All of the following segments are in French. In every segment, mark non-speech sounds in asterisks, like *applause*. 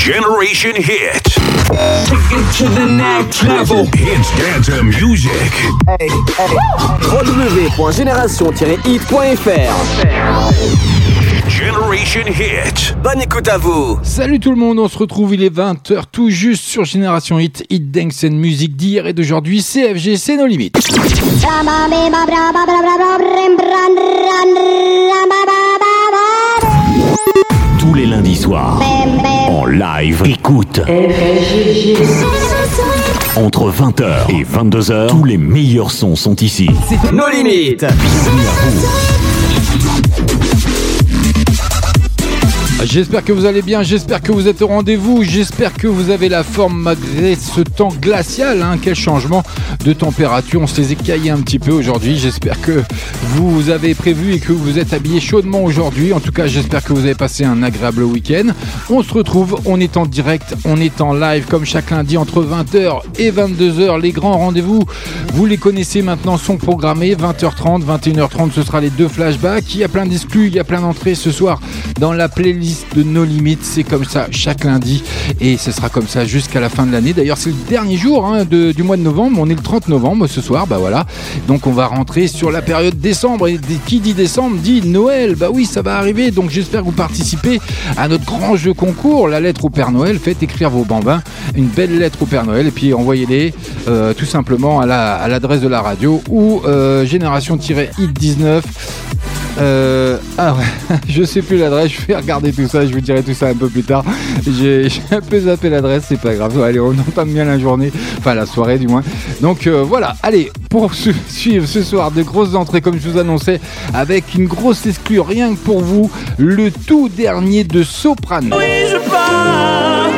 Generation Hit. Take it to the next level. Hits dance music. www.génération-hit.fr Generation Hit. Bonne écoute à vous. Salut tout le monde, on se retrouve, il est 20h tout juste sur Génération Hit, Hit Dance and Music d'hier et d'aujourd'hui, CFG, c'est nos limites. Tous les lundis soirs, en live, écoute. Entre 20h et 22h, tous les meilleurs sons sont ici. Nos limites. Bienvenue à vous. J'espère que vous allez bien, j'espère que vous êtes au rendez-vous, j'espère que vous avez la forme malgré ce temps glacial. Hein. Quel changement de température, on se les écaillé un petit peu aujourd'hui. J'espère que vous avez prévu et que vous êtes habillé chaudement aujourd'hui. En tout cas, j'espère que vous avez passé un agréable week-end. On se retrouve, on est en direct, on est en live comme chaque lundi entre 20h et 22h. Les grands rendez-vous, vous les connaissez maintenant, sont programmés 20h30, 21h30, ce sera les deux flashbacks. Il y a plein d'exclus, il y a plein d'entrées ce soir dans la playlist de nos limites. C'est comme ça chaque lundi et ce sera comme ça jusqu'à la fin de l'année. D'ailleurs, c'est le dernier jour hein, du mois de novembre. On est le 30 novembre ce soir. Bah voilà. Donc on va rentrer sur la période décembre. Et qui dit décembre dit Noël. Bah oui, ça va arriver. Donc j'espère que vous participez à notre grand jeu concours, la lettre au Père Noël. Faites écrire vos bambins une belle lettre au Père Noël et puis envoyez-les euh, tout simplement à la- l'adresse de la radio ou euh, génération-hit19 euh, ah ouais, *laughs* je sais plus l'adresse, je vais regarder tout ça, je vous dirai tout ça un peu plus tard. *laughs* J'ai un peu zappé l'adresse, c'est pas grave. Allez, on entame bien la journée, enfin la soirée du moins. Donc euh, voilà, allez, pour *laughs* su- suivre ce soir de grosses entrées comme je vous annonçais, avec une grosse exclue rien que pour vous, le tout dernier de Soprano. je pars,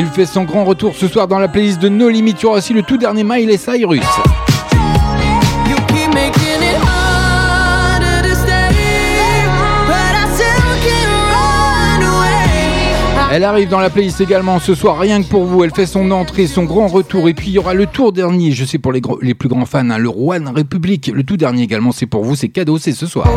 il fait son grand retour ce soir dans la playlist de No Limit. Il y aura aussi le tout dernier Miley Cyrus. Elle arrive dans la playlist également ce soir, rien que pour vous. Elle fait son entrée, son grand retour. Et puis il y aura le tour dernier, je sais pour les, plus grands fans, hein, le One République. Le tout dernier également, c'est pour vous, c'est cadeau, c'est ce soir.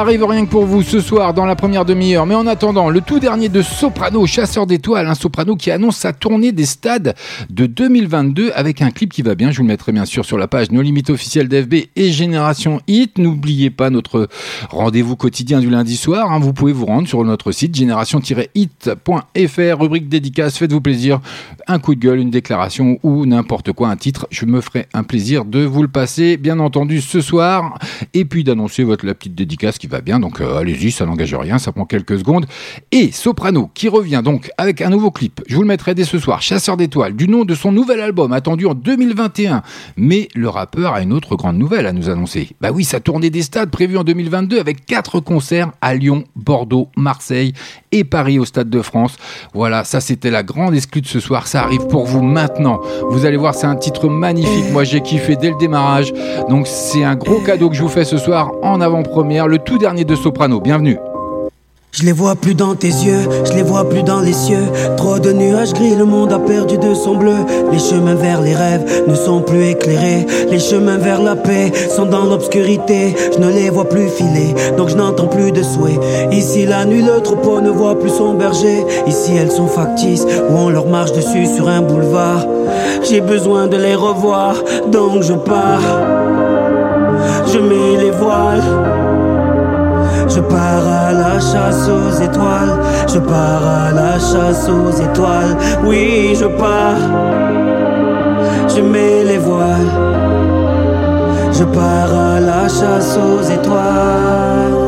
Arrive rien que pour vous ce soir dans la première demi-heure. Mais en attendant, le tout dernier de Soprano, chasseur d'étoiles, un Soprano qui annonce sa tournée des stades de 2022 avec un clip qui va bien. Je vous le mettrai bien sûr sur la page No Limites officielle d'FB et Génération Hit. N'oubliez pas notre rendez-vous quotidien du lundi soir. hein. Vous pouvez vous rendre sur notre site génération-hit.fr, rubrique dédicace. Faites-vous plaisir. Un coup de gueule, une déclaration ou n'importe quoi, un titre. Je me ferai un plaisir de vous le passer, bien entendu, ce soir. Et puis d'annoncer votre la petite dédicace qui va bien. Donc euh, allez-y, ça n'engage rien, ça prend quelques secondes. Et Soprano qui revient donc avec un nouveau clip. Je vous le mettrai dès ce soir. Chasseur d'étoiles, du nom de son nouvel album attendu en 2021. Mais le rappeur a une autre grande nouvelle à nous annoncer. Bah oui, sa tournée des stades prévue en 2022 avec quatre concerts à Lyon, Bordeaux, Marseille et Paris au Stade de France. Voilà, ça c'était la grande exclue de ce soir. Ça arrive pour vous maintenant. Vous allez voir, c'est un titre magnifique. Moi, j'ai kiffé dès le démarrage. Donc, c'est un gros cadeau que je vous fais ce soir en avant-première. Le tout dernier de Soprano. Bienvenue. Je les vois plus dans tes yeux, je les vois plus dans les cieux. Trop de nuages gris, le monde a perdu de son bleu. Les chemins vers les rêves ne sont plus éclairés. Les chemins vers la paix sont dans l'obscurité. Je ne les vois plus filer, donc je n'entends plus de souhaits. Ici la nuit, le troupeau ne voit plus son berger. Ici elles sont factices, ou on leur marche dessus sur un boulevard. J'ai besoin de les revoir, donc je pars. Je mets les voiles. Je pars à la chasse aux étoiles, je pars à la chasse aux étoiles, oui je pars, je mets les voiles, je pars à la chasse aux étoiles.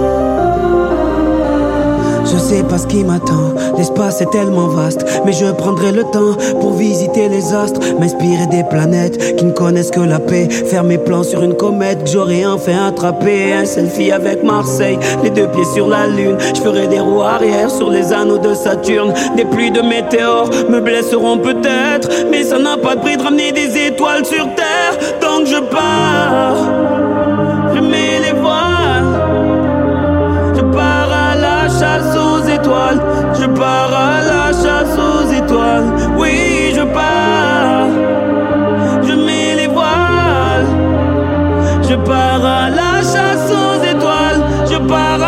Je sais pas ce qui m'attend, l'espace est tellement vaste, mais je prendrai le temps pour visiter les astres, m'inspirer des planètes qui ne connaissent que la paix, faire mes plans sur une comète que j'aurais enfin attrapé, un selfie avec Marseille, les deux pieds sur la lune, je ferai des roues arrière sur les anneaux de Saturne, des pluies de météores me blesseront peut-être, mais ça n'a pas de prix de ramener des étoiles sur terre, donc je pars, Je pars à la chasse aux étoiles. Oui, je pars. Je mets les voiles. Je pars à la chasse aux étoiles. Je pars.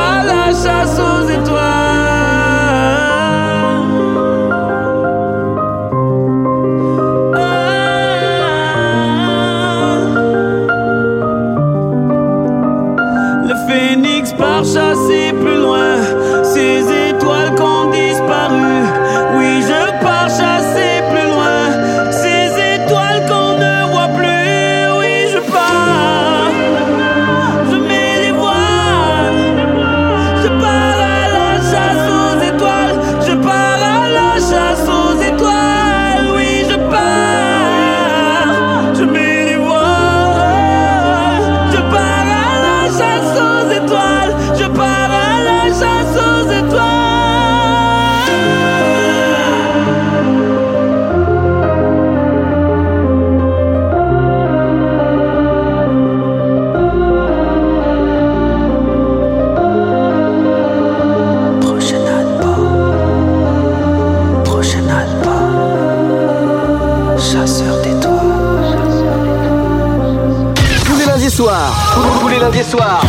Tous les lundis soirs,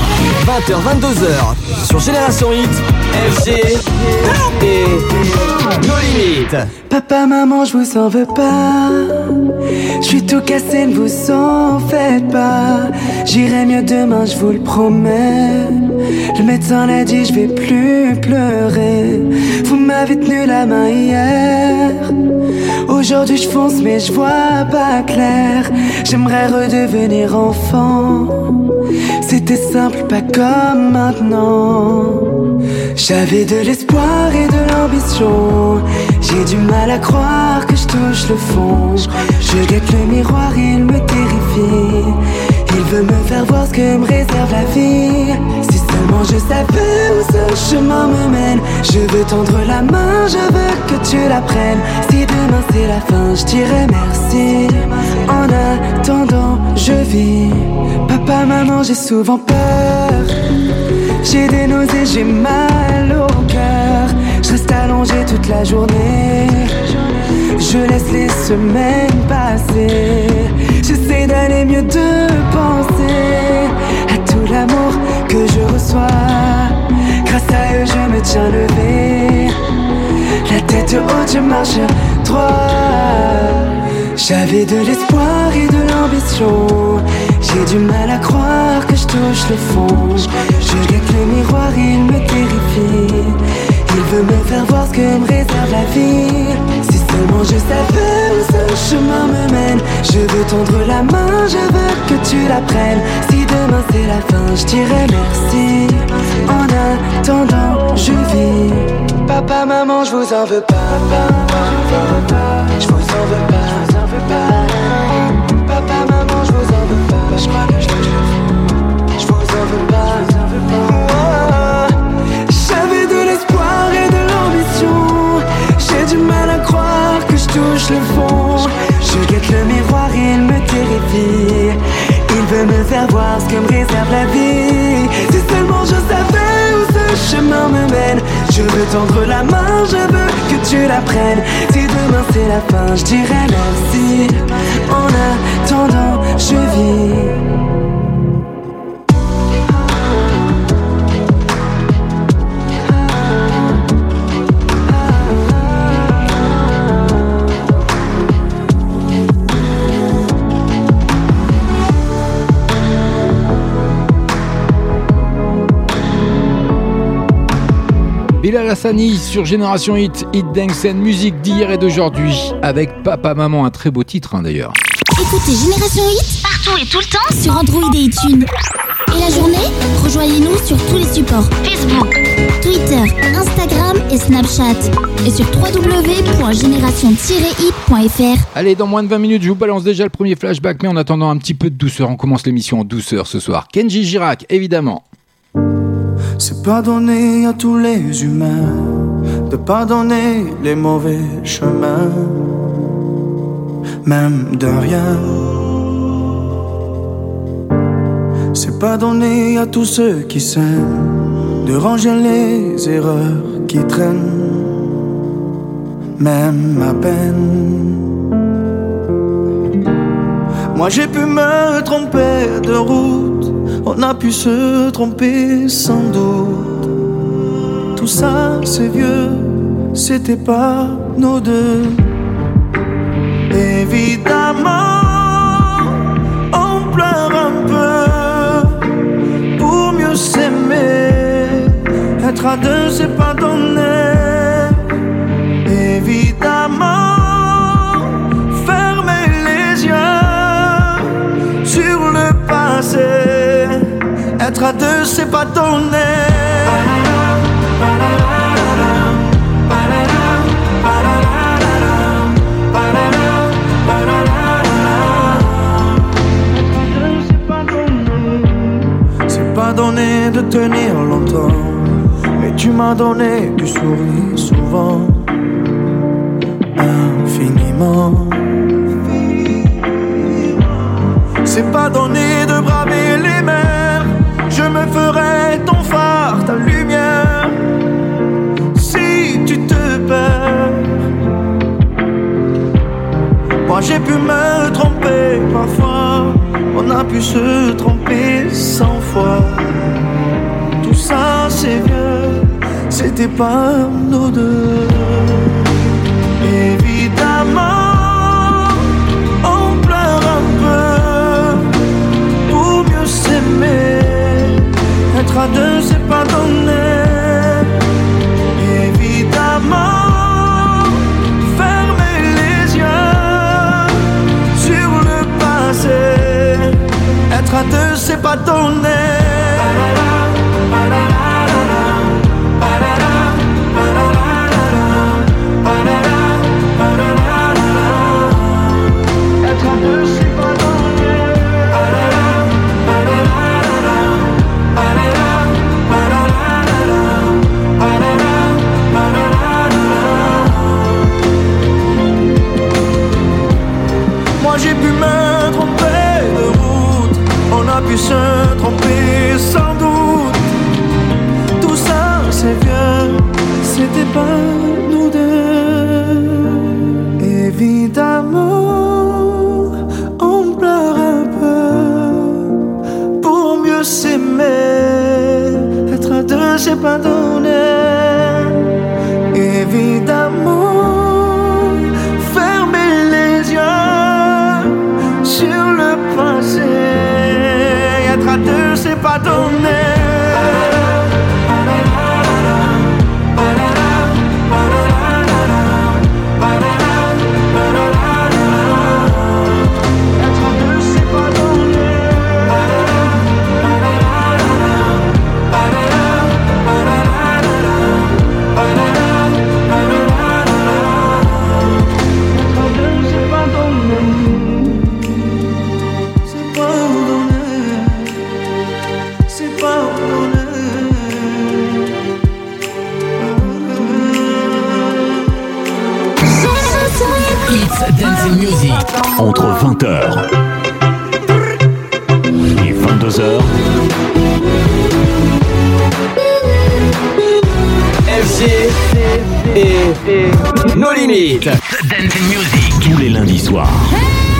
20h, 22h, sur Génération Hit, FG et nos limites. Papa, maman, je vous en veux pas. Je suis tout cassé, ne vous en faites pas. J'irai mieux demain, je vous le promets. Le médecin l'a dit, je vais plus pleurer. Vous m'avez tenu la main hier. Aujourd'hui, je fonce, mais je vois pas clair. J'aimerais redevenir enfant. C'était simple, pas comme maintenant. J'avais de l'espoir et de l'ambition. J'ai du mal à croire que je touche le fond. Je guette le miroir, il me terrifie. Il veut me faire voir ce que me réserve la vie. Si seulement je savais où ce chemin me mène. Je veux tendre la main, je veux que tu la prennes. Si demain c'est la fin, je dirai merci. En attendant, je vis. Papa, maman, j'ai souvent peur. J'ai des nausées, j'ai mal au cœur. Je reste allongé toute la journée. Je laisse les semaines passer. J'essaie d'aller mieux de penser à tout l'amour que je reçois. Grâce à eux, je me tiens levé. La tête haute, je marche droit. J'avais de l'espoir et de l'ambition. J'ai du mal à croire que je touche le fond. Je guette le miroir, il me terrifie. Il veut me faire voir ce que me réserve la vie. Si seulement je savais où ce chemin me mène. Je veux tendre la main, je veux que tu la prennes. Si demain c'est la fin, je dirai merci. En attendant, je vis. Papa, maman, je vous en veux. Je vous en veux pas. Je vous en veux pas. Papa, maman, je vous en veux pas. Je crois que je le Je vous en veux pas. Oh, J'avais de l'espoir et de l'ambition. J'ai du mal à croire que je touche le fond. Je guette le miroir, il me terrifie. Il veut me faire voir ce que me réserve la vie. Si seulement je savais chemin me mène. Je veux tendre la main, je veux que tu la prennes. Si demain c'est la fin, je dirai merci. En attendant, je vis. Bilal Hassani sur Génération Hit, Hit Dance and musique d'hier et d'aujourd'hui, avec Papa Maman, un très beau titre hein, d'ailleurs. Écoutez Génération Hit partout et tout le temps sur Android et iTunes. Et la journée, rejoignez-nous sur tous les supports Facebook, Twitter, Instagram et Snapchat. Et sur www.génération-hit.fr. Allez, dans moins de 20 minutes, je vous balance déjà le premier flashback, mais en attendant un petit peu de douceur, on commence l'émission en douceur ce soir. Kenji Girac, évidemment. C'est pardonner à tous les humains de pardonner les mauvais chemins, même de rien. C'est pardonner à tous ceux qui s'aiment de ranger les erreurs qui traînent, même à peine. Moi j'ai pu me tromper de route, on a pu se tromper sans doute. Tout ça c'est vieux, c'était pas nos deux. Évidemment, on pleure un peu pour mieux s'aimer. Être à deux, c'est pas donné. Évidemment, Être à deux, c'est pas donné. C'est pas donné de tenir longtemps, mais tu m'as donné du sourire souvent, infiniment. C'est pas donné de braver les mers, ferai ton phare, ta lumière. Si tu te perds, moi j'ai pu me tromper parfois, on a pu se tromper cent fois. Tout ça c'est vieux, c'était pas nous deux. Évidemment, on pleure un peu pour mieux s'aimer. Être à deux, c'est pas donné. Évidemment, fermer les yeux sur le passé. Être à deux, c'est pas donné. Se tromper sans doute. Tout ça c'est vieux, c'était pas nous deux. Évidemment, on pleure un peu pour mieux s'aimer. Être à deux, c'est pas donné. Évidemment, deux, 20h et 22h, FG et nos limites. Tous les lundis soirs. What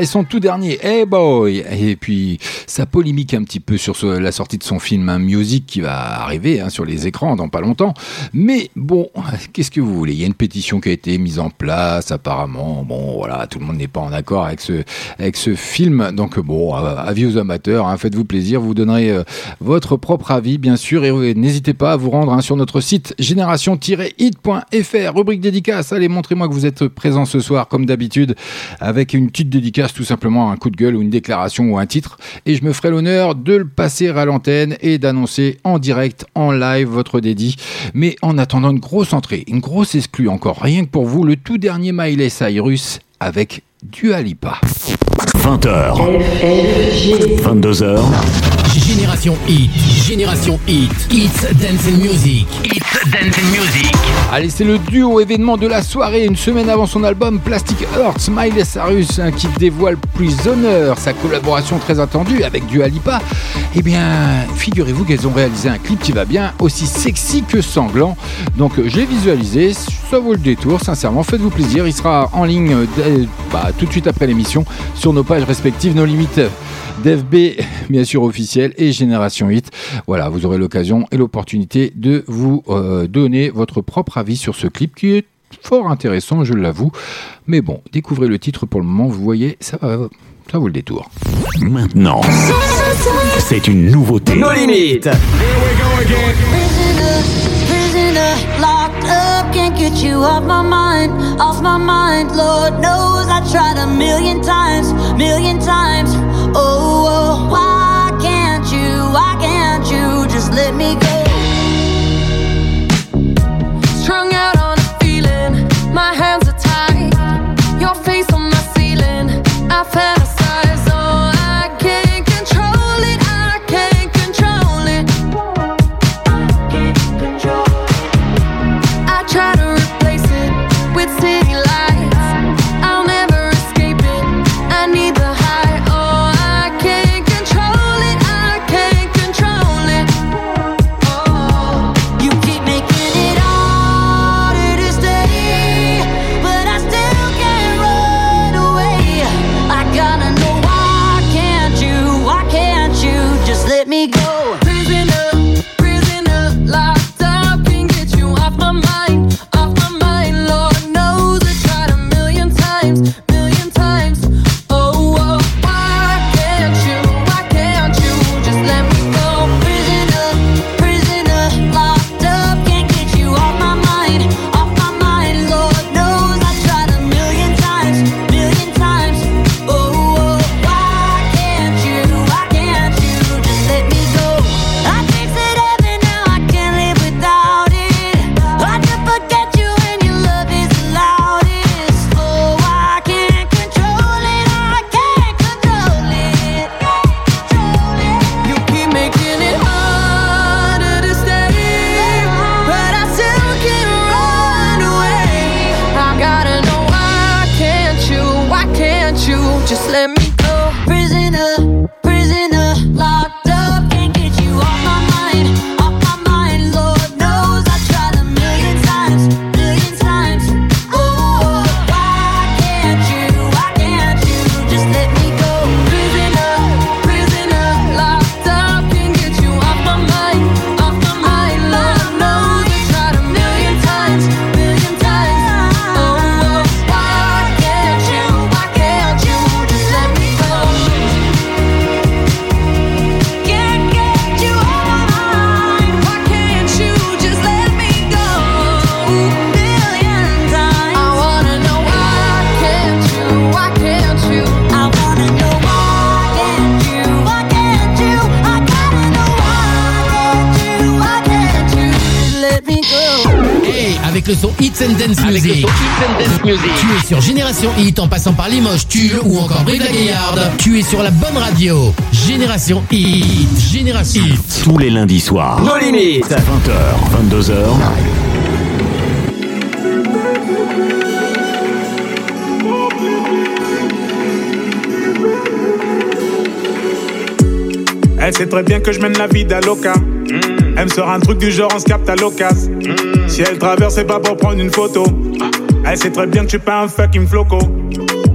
Et son tout dernier Hey Boy. Et puis ça polémique un petit peu sur la sortie de son film Music qui va arriver hein, sur les écrans dans pas longtemps. Mais bon, *laughs* qu'est-ce que vous voulez? Il y a une pétition qui a été mise en place apparemment. Bon, voilà, tout le monde n'est pas en accord avec ce, film. Donc bon, euh, avis aux amateurs, hein, faites-vous plaisir. Vous donnerez euh, votre propre avis, bien sûr. Et euh, n'hésitez pas à vous rendre hein, sur notre site génération-hit.fr. Rubrique dédicace. Allez, montrez-moi que vous êtes présent ce soir, comme d'habitude, avec une petite dédicace, tout simplement un coup de gueule ou une déclaration ou un titre. Et je me ferai l'honneur de le passer à l'antenne et d'annoncer en direct, en live, votre dédit. Mais en attendant une grosse une grosse exclue encore, rien que pour vous, le tout dernier Miley Cyrus avec Dua Lipa. 20h. 22h. Génération Hit, Génération Hit, Hits Dance and Music, Hits Dance and Music. Allez, c'est le duo événement de la soirée, une semaine avant son album Plastic Hearts, Miley Cyrus hein, qui dévoile Prisoner, sa collaboration très attendue avec Dua Lipa. Eh bien, figurez-vous qu'elles ont réalisé un clip qui va bien, aussi sexy que sanglant. Donc, euh, je l'ai visualisé, ça vaut le détour, sincèrement, faites-vous plaisir. Il sera en ligne euh, dès- bah, tout de suite après l'émission sur nos pages respectives, nos limites. d'FB, bien sûr officiel, et Génération 8. Voilà, vous aurez l'occasion et l'opportunité de vous euh, donner votre propre avis sur ce clip qui est fort intéressant, je l'avoue. Mais bon, découvrez le titre pour le moment, vous voyez, ça, va, ça vaut le détour. Maintenant, c'est une nouveauté. Nos limites. Prisoner, prisoner, locked up, can't get you off my mind, off my mind. Lord knows I tried a million times, million times. Oh, passant par Limoges, Tulle ou encore Brive-la-Gaillarde. Tu es sur la bonne radio. Génération Hit. Génération Hit. Tous les lundis soirs. Nos limites. 20h, 22h. Elle sait très bien que je mène la vie d'Aloca. Elle me sort un truc du genre on se capte à l'occasion. Si elle traverse, c'est pas pour prendre une photo. Elle sait très bien que je suis pas un fucking floco.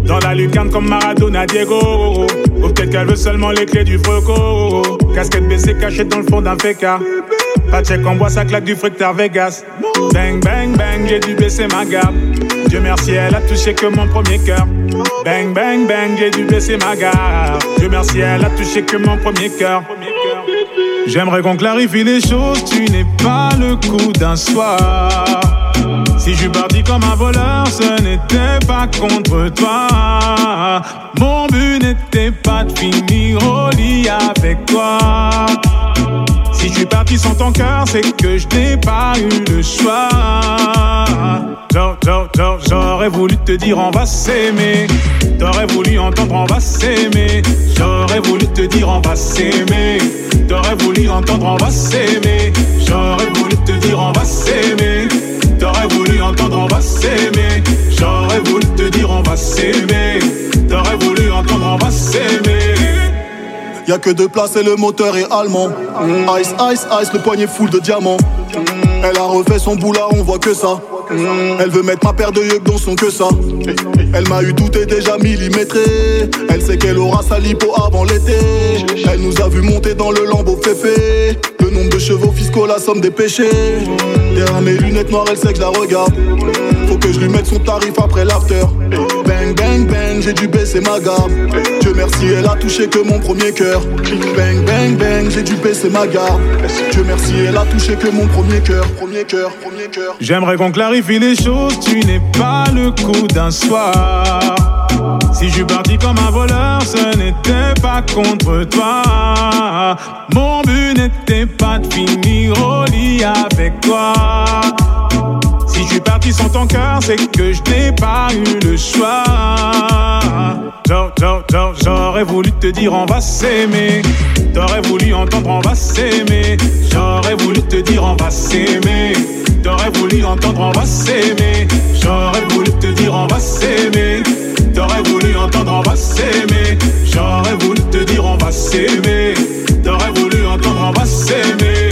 Dans la lucarne comme Maradona Diego. Ou peut-être qu'elle veut seulement les clés du froco. Casquette baissée cachée dans le fond d'un féca. Chèque en bois, ça claque du fric Vegas. Bang, bang, bang, j'ai dû baisser ma garde. Dieu merci, elle a touché que mon premier cœur. Bang, bang, bang, j'ai dû baisser ma garde. Dieu merci, elle a touché que mon premier cœur. J'aimerais qu'on clarifie les choses, tu n'es pas le coup d'un soir. Si je suis parti comme un voleur, ce n'était pas contre toi. Mon but n'était pas de finir au lit avec toi. Si je suis parti sans ton cœur, c'est que je n'ai pas eu le choix. J'aurais voulu te dire on va s'aimer. T'aurais voulu entendre on va s'aimer. J'aurais voulu te dire on va s'aimer. T'aurais voulu entendre on va s'aimer. J'aurais voulu T'aurais voulu entendre on va s'aimer. Y'a que deux places et le moteur est allemand. Ice, ice, ice, le poignet full de diamants. Elle a refait son boulot, on voit que ça. Elle veut mettre ma paire de yeux dans son que ça. Elle m'a eu tout et déjà millimétré. Elle sait qu'elle aura sa lipo avant l'été. Elle nous a vu monter dans le lambeau féfé. De chevaux fiscaux, la somme des péchés. Derrière mes lunettes noires, elle sait que je la regarde. Faut que je lui mette son tarif après l'after. Bang, bang, bang, j'ai dû baisser ma garde. Dieu merci, elle a touché que mon premier cœur. Bang, bang, bang, j'ai dû baisser ma garde. Dieu merci, elle a touché que mon premier cœur. Premier cœur, premier cœur. J'aimerais qu'on clarifie les choses, tu n'es pas le coup d'un soir. Si je parti comme un voleur, ce n'était pas contre toi. Mon but n'était pas de finir au lit avec toi. Si je suis parti sans ton cœur, c'est que je n'ai pas eu le choix. J'aurais voulu te dire on va s'aimer. T'aurais voulu entendre on va s'aimer. J'aurais voulu te dire on va s'aimer. T'aurais voulu entendre on va s'aimer. J'aurais voulu te dire on va s'aimer. T'aurais voulu entendre on va s'aimer. J'aurais voulu te dire on va s'aimer. T'aurais voulu entendre on va s'aimer.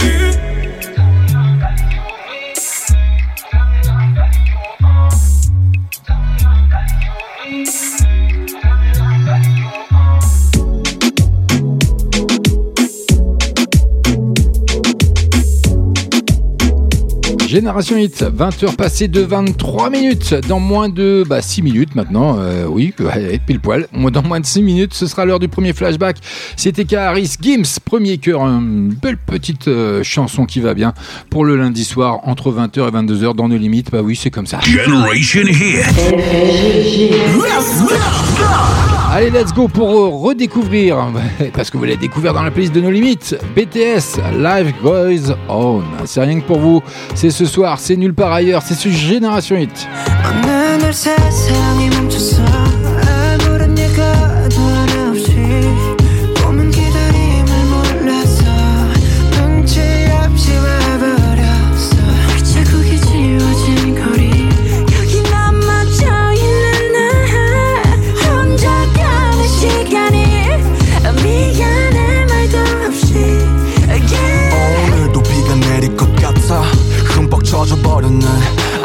Génération Hit, 20h passées de 23 minutes. Dans moins de bah, 6 minutes maintenant, euh, oui, ouais, pile poil. Dans moins de 6 minutes, ce sera l'heure du premier flashback. C'était Karis Gims, premier cœur, une belle petite euh, chanson qui va bien pour le lundi soir entre 20h et 22h dans nos limites. Bah oui, c'est comme ça. Generation Hit. Allez, let's go pour euh, redécouvrir, *laughs* parce que vous l'avez découvert dans la playlist de nos limites, BTS, Live Goes On. C'est rien que pour vous, c'est ce soir, c'est nulle part ailleurs, c'est sur Génération Hit.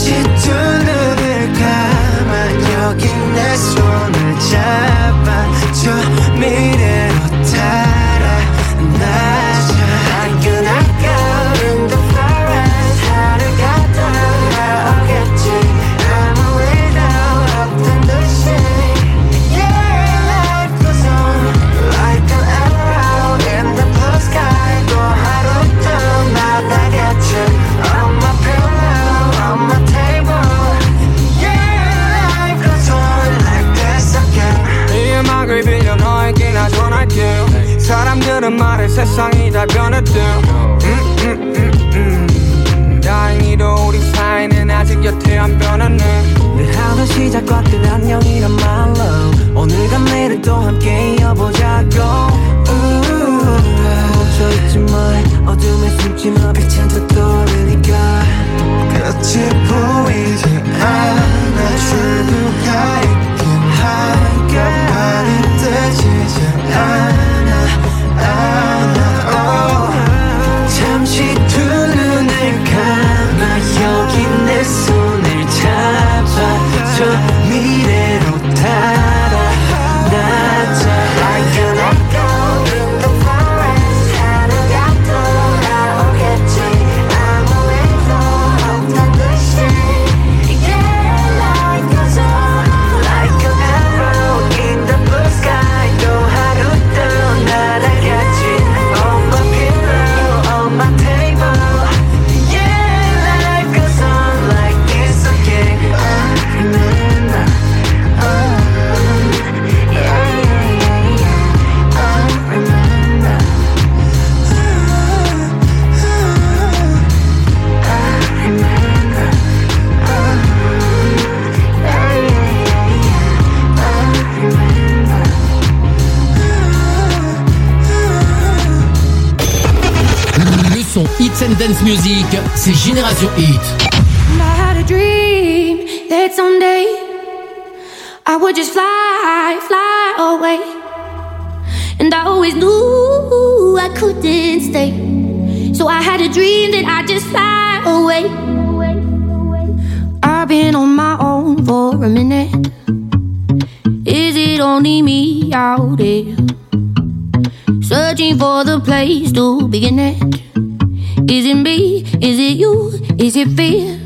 멈칫두르들까만 여긴 내 손을 잡아줘 미래. 세상이 다 변했대 음, 음, 음, 음. 다행히도 우리 사이는 아직 여태 안 변했네. 하루 시작과 끝 안녕이란 말로 오늘과 내일을 또 함께 이어보자고. 멈춰있지 마 어둠에 숨지 마 빛은 더 떠오르니까. 끝이 보이 Music, c'est Génération Hit. I had a dream that someday I would just fly, fly away. And I always knew I couldn't stay. So I had a dream that I'd just fly away. I've been on my own for a minute. Is it only me out there? Searching for the place to begin it. Is it me? Is it you? Is it fear?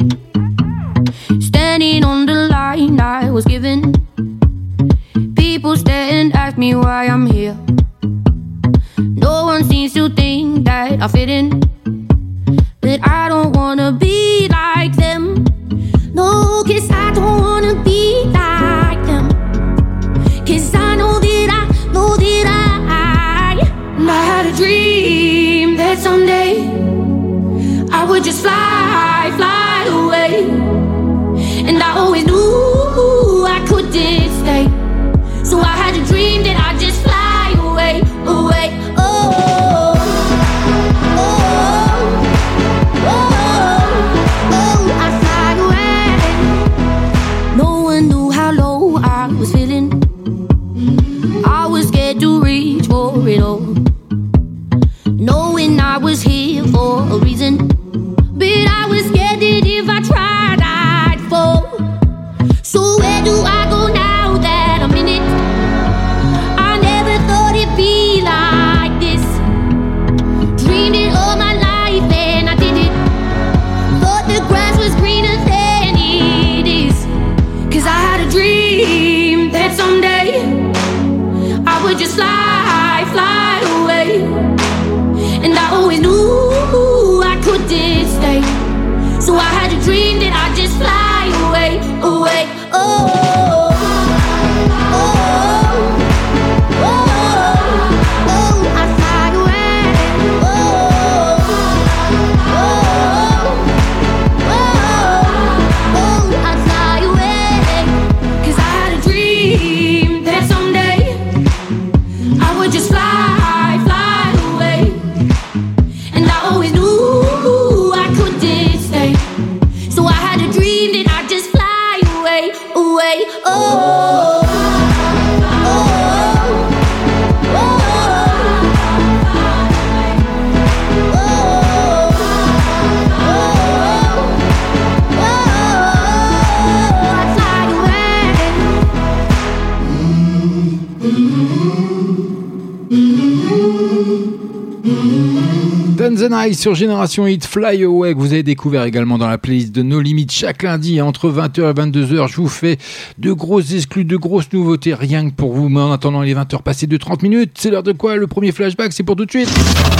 Sur Génération Hit Fly Away que vous avez découvert également dans la playlist de No Limites chaque lundi entre 20h et 22h. Je vous fais de grosses exclus, de grosses nouveautés rien que pour vous. Mais en attendant les 20h passées de 30 minutes, c'est l'heure de quoi? Le premier flashback, c'est pour tout de suite.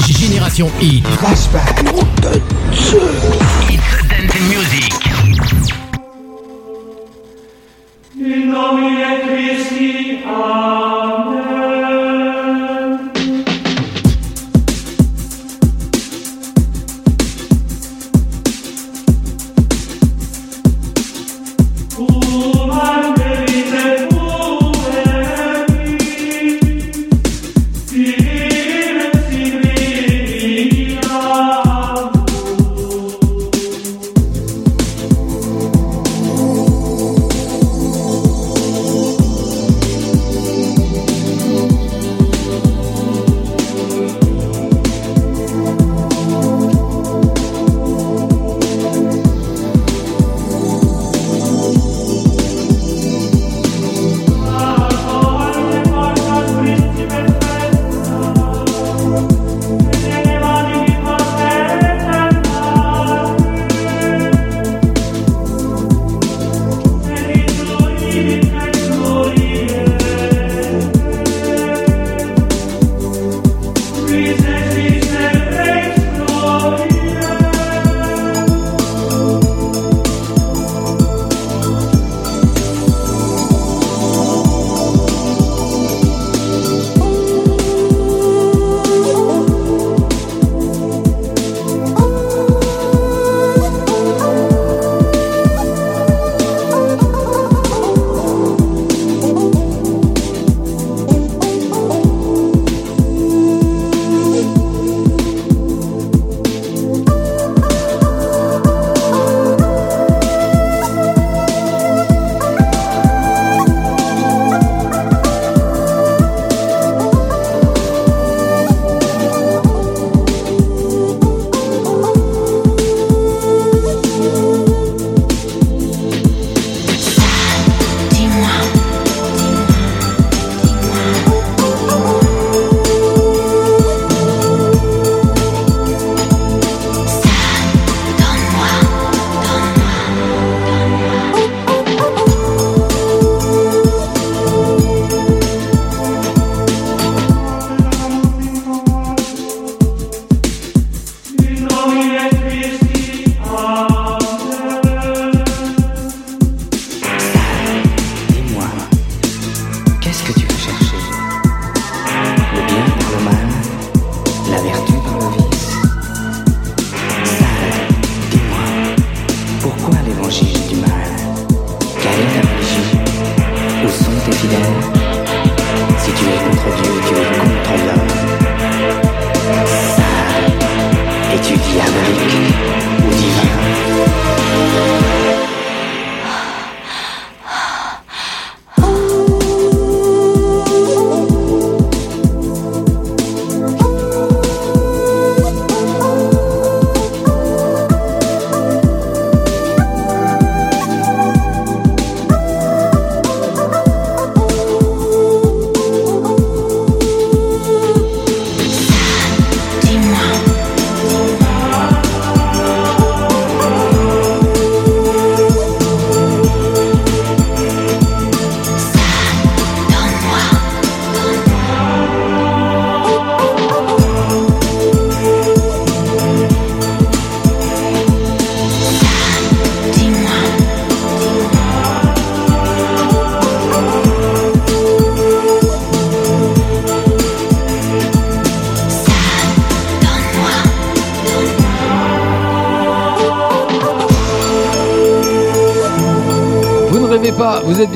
Génération Hit. Flashback. Music.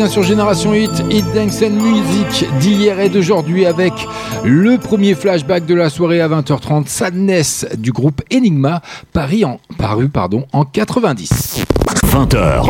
Sur Génération Hit, Hit Dance and Music d'hier et d'aujourd'hui avec le premier flashback de la soirée à 20h30, Sadness du groupe Enigma, Paris en, paru pardon, en 90. 20h.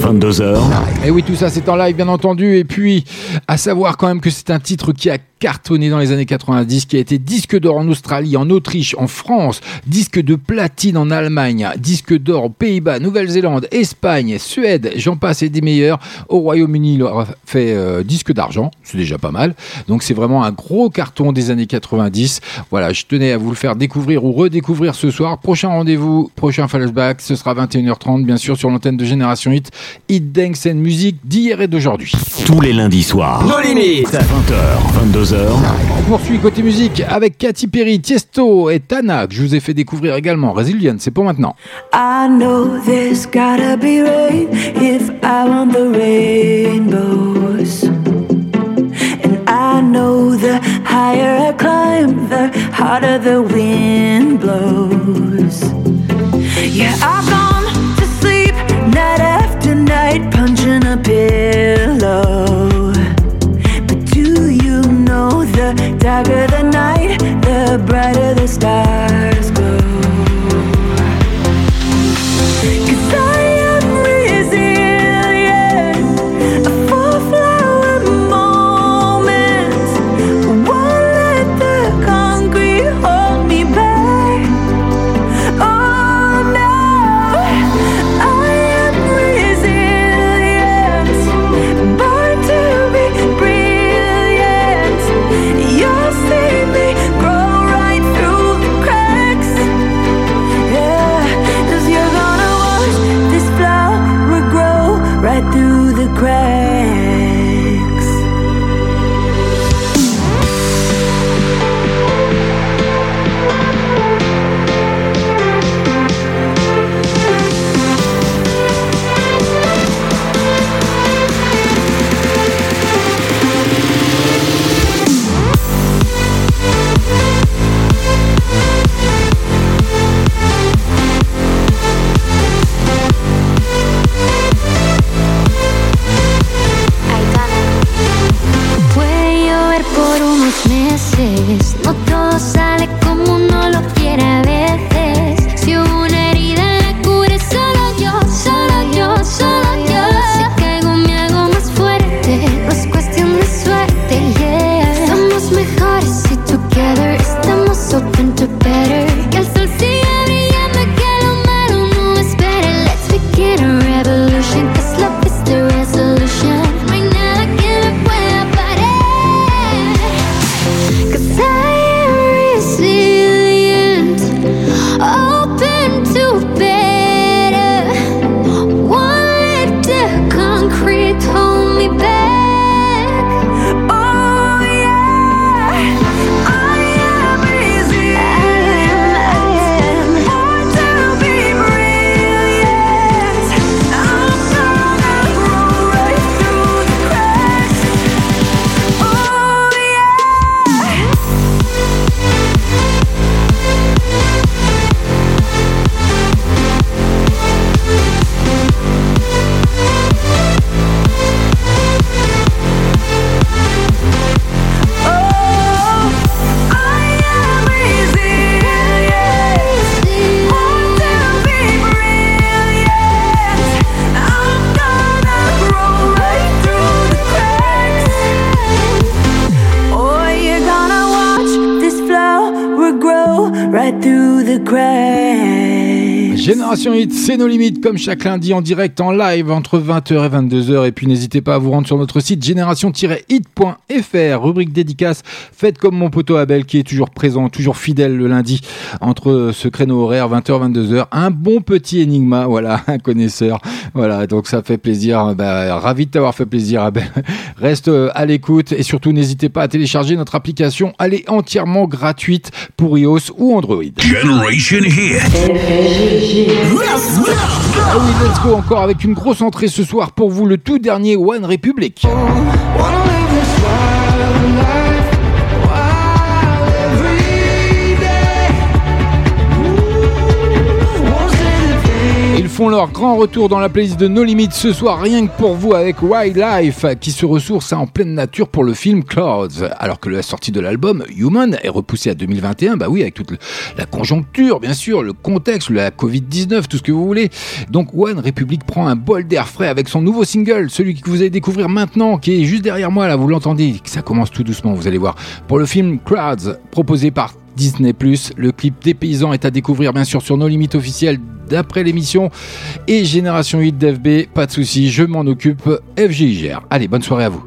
22h. Et oui, tout ça c'est en live bien entendu. Et puis, à savoir quand même que c'est un titre qui a cartonné dans les années 90, qui a été disque d'or en Australie, en Autriche, en France, disque de platine en Allemagne, disque d'or aux Pays-Bas, Nouvelle-Zélande, Espagne, Suède, j'en passe et des meilleurs. Au Royaume-Uni, il aura fait euh, disque d'argent, c'est déjà pas mal. Donc c'est vraiment un gros carton des années 90. Voilà, je tenais à vous le faire découvrir ou redécouvrir ce soir. Prochain rendez-vous, prochain flashback, ce sera 21h30 bien sûr sur l'antenne de Génération Hit, Hit Dance and Music d'hier et d'aujourd'hui. Tous les lundis soirs. Nos limites. 20h, 22h. On poursuit côté musique avec Katy Perry, Tiesto et Tana que je vous ai fait découvrir également. Resilient, c'est pour maintenant. I know there's gotta be rain if I want the rainbows. And I know the higher I climb, the harder the wind blows. Yeah, I've gone to sleep night after through darker the night, the brighter the stars. C'est nos limites, comme chaque lundi en direct, en live, entre 20h et 22h. Et puis n'hésitez pas à vous rendre sur notre site génération-hit.fr, rubrique dédicace, faites comme mon poteau Abel qui est toujours présent, toujours fidèle le lundi, entre ce créneau horaire 20h, 22h. Un bon petit énigma, voilà, *laughs* un connaisseur. Voilà, donc ça fait plaisir. Bah, ravi de t'avoir fait plaisir, Abel. *laughs* Reste euh, à l'écoute et surtout n'hésitez pas à télécharger notre application. Elle est entièrement gratuite pour iOS ou Android. Generation Hit. Ah oui, let's go encore avec une grosse entrée ce soir pour vous, le tout dernier One Republic. Ils font leur grand retour dans la playlist de No Limits ce soir, rien que pour vous avec Wildlife, qui se ressource en pleine nature pour le film Clouds. Alors que la sortie de l'album Human est repoussée à 2021, bah oui, avec toute la conjoncture, bien sûr, le contexte, la Covid-19, tout ce que vous voulez. Donc One Republic prend un bol d'air frais avec son nouveau single, celui que vous allez découvrir maintenant, qui est juste derrière moi, là, vous l'entendez, ça commence tout doucement, vous allez voir. Pour le film Crowds, proposé par Disney+. Le clip des paysans est à découvrir bien sûr sur nos limites officielles d'après l'émission. Et Génération 8 d'FB, pas de soucis, je m'en occupe, FG gère. Allez, bonne soirée à vous.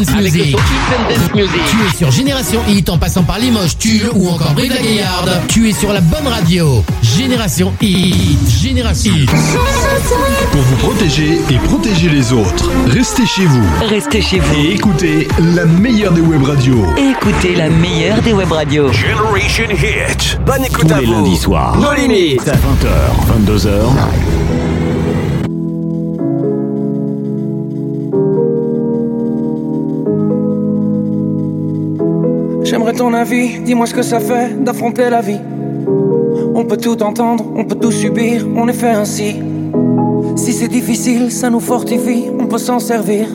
Dance Avec le Music. son Hits and Dance Music. Tu es sur Génération Hit en passant par Limoges, Tulle ou encore Brive la Gaillarde. Tu es sur la bonne radio. Génération Hit. Génération Hit. Pour vous protéger et protéger les autres, restez chez vous. Restez chez vous. Et écoutez la meilleure des web radios. Écoutez la meilleure des web radios. Generation Hit. Bonne écoute Tous à les vous. lundis soirs. Nos limites. 20h, 22h. Dis-moi ce que ça fait d'affronter la vie. On peut tout entendre, on peut tout subir, on est fait ainsi. Si c'est difficile, ça nous fortifie, on peut s'en servir.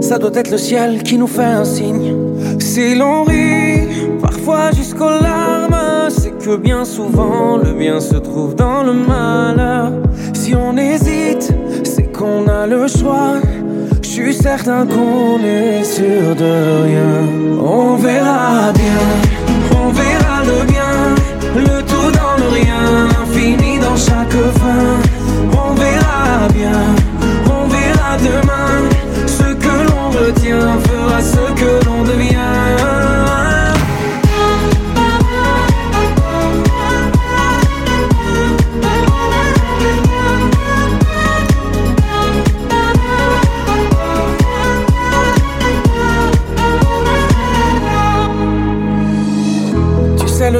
Ça doit être le ciel qui nous fait un signe. Si l'on rit, parfois jusqu'aux larmes, c'est que bien souvent le bien se trouve dans le malheur. Si on hésite, c'est qu'on a le choix. Certain qu'on est sûr de rien. On verra bien, on verra le bien, le tout dans le rien, infini dans chaque fin. On verra bien, on verra demain. Ce que l'on retient fera ce que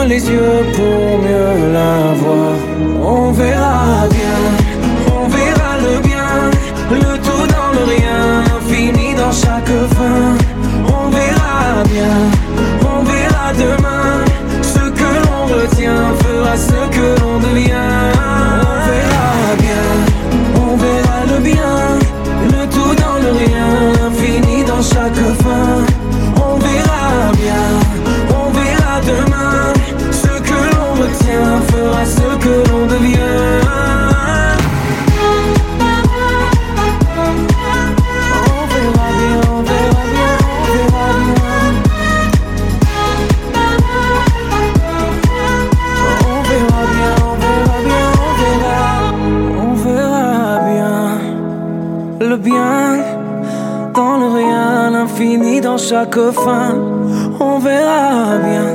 Les yeux pour mieux la voir. On verra bien, on verra le bien, le tout dans le rien, infini dans chaque fin. On verra bien, on verra demain. Ce que l'on retient fera ce chaque fin. On verra bien,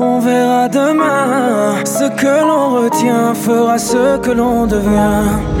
on verra demain. Ce que l'on retient fera ce que l'on devient.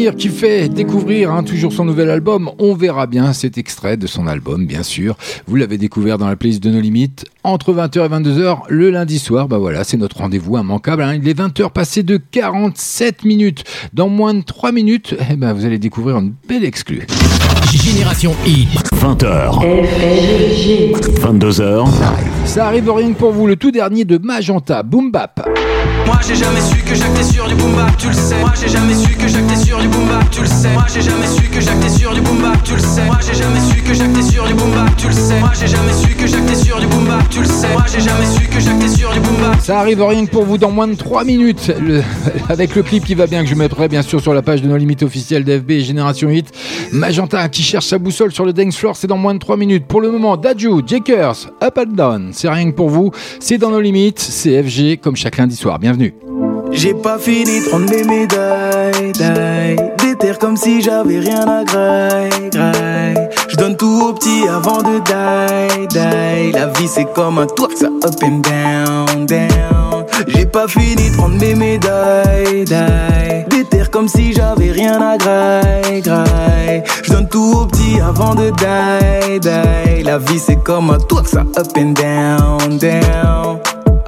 Qui fait découvrir hein, toujours son nouvel album. On verra bien cet extrait de son album, bien sûr. Vous l'avez découvert dans la playlist de nos limites entre 20h et 22h le lundi soir. Bah voilà, c'est notre rendez-vous immanquable. hein. Il est 20h passé de 47 minutes. Dans moins de 3 minutes, eh ben, vous allez découvrir une belle exclue. Génération Hit. 20h. 22h. Ça arrive rien que pour vous, le tout dernier de Magenta, Boom Bap. Moi j'ai jamais su que j'actais sur du boom bap, tu le sais. Moi j'ai jamais su que j'actais sur du boom bap, tu le sais. Moi j'ai jamais su que j'actais sur du boom bap, tu le sais. Moi j'ai jamais su que j'actais sur du boom bap, tu le sais. Moi j'ai jamais su que j'actais sur du boom bap, tu le sais. Moi j'ai jamais su que j'actais sur. Ça arrive rien que pour vous dans moins de 3 minutes. *laughs* Avec le clip qui va bien, que je mettrai bien sûr sur la page de nos limites officielles d'FB et Génération 8. Magenta qui cherche sa boussole sur le dance floor, c'est dans moins de 3 minutes. Pour le moment, Daju, Jakers, Up and Down. C'est rien que pour vous. C'est dans nos limites. C'est FG comme chaque lundi soir. Bienvenue. J'ai pas fini de prendre mes médailles, dailles. Déterre comme si j'avais rien à graille, graille. Je donne tout au petit avant de die, die. La vie c'est comme un tour, ça up and down, down. J'ai pas fini de prendre mes médailles, dailles. Déterre comme si j'avais rien à graille, graille. Je donne tout au petit avant de die, die. La vie c'est comme un tour, ça up and down, down.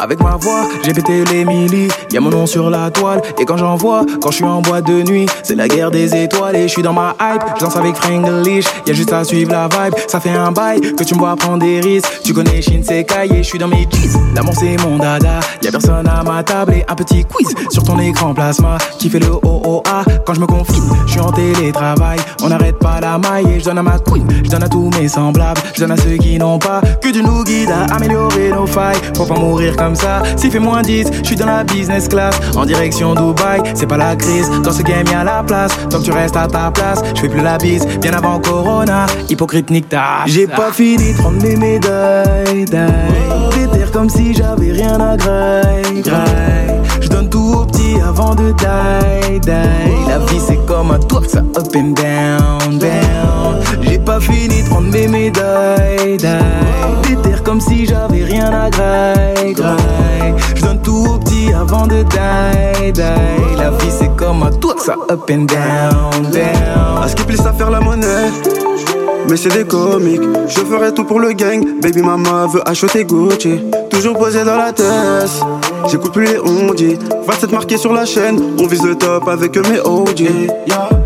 Avec ma voix, j'ai pété les millis. Y'a mon nom sur la toile. Et quand j'en vois, quand je suis en boîte de nuit, c'est la guerre des étoiles. Et je suis dans ma hype. Je danse avec Franglish. Y'a juste à suivre la vibe. Ça fait un bail que tu me vois prendre des risques. Tu connais Shinsekai et je suis dans mes cheese. L'amour c'est mon dada. Y'a personne à ma table et un petit quiz sur ton écran plasma. Qui fait le OOA quand je me confine. Je suis en télétravail. On n'arrête pas la maille et je donne à ma queen. Je donne à tous mes semblables. Je donne à ceux qui n'ont pas que du nous guide à améliorer nos failles. Faut pas mourir comme ça. S'il fait moins 10, je suis dans la business class. En direction Dubaï, c'est pas la crise. Dans ce game, y'a la place. Tant que tu restes à ta place, je fais plus la bise. Bien avant Corona, hypocrite nique ta J'ai pas fini de prendre mes médailles. Déterre comme si j'avais rien à graille. graille. Avant de die, die. La vie c'est comme un tour, ça up and down, down. J'ai pas fini de prendre mes médailles, die. Déterre comme si j'avais rien à graille, graille. Je donne tout au petit avant de die, die. La vie c'est comme un tour, ça up and down, down. À plus à faire la monnaie. Mais c'est des comiques, je ferai tout pour le gang. Baby mama veut acheter Gucci. Toujours posé dans la tête. J'écoute plus les ondits. 27 marqués sur la chaîne, on vise le top avec mes OG.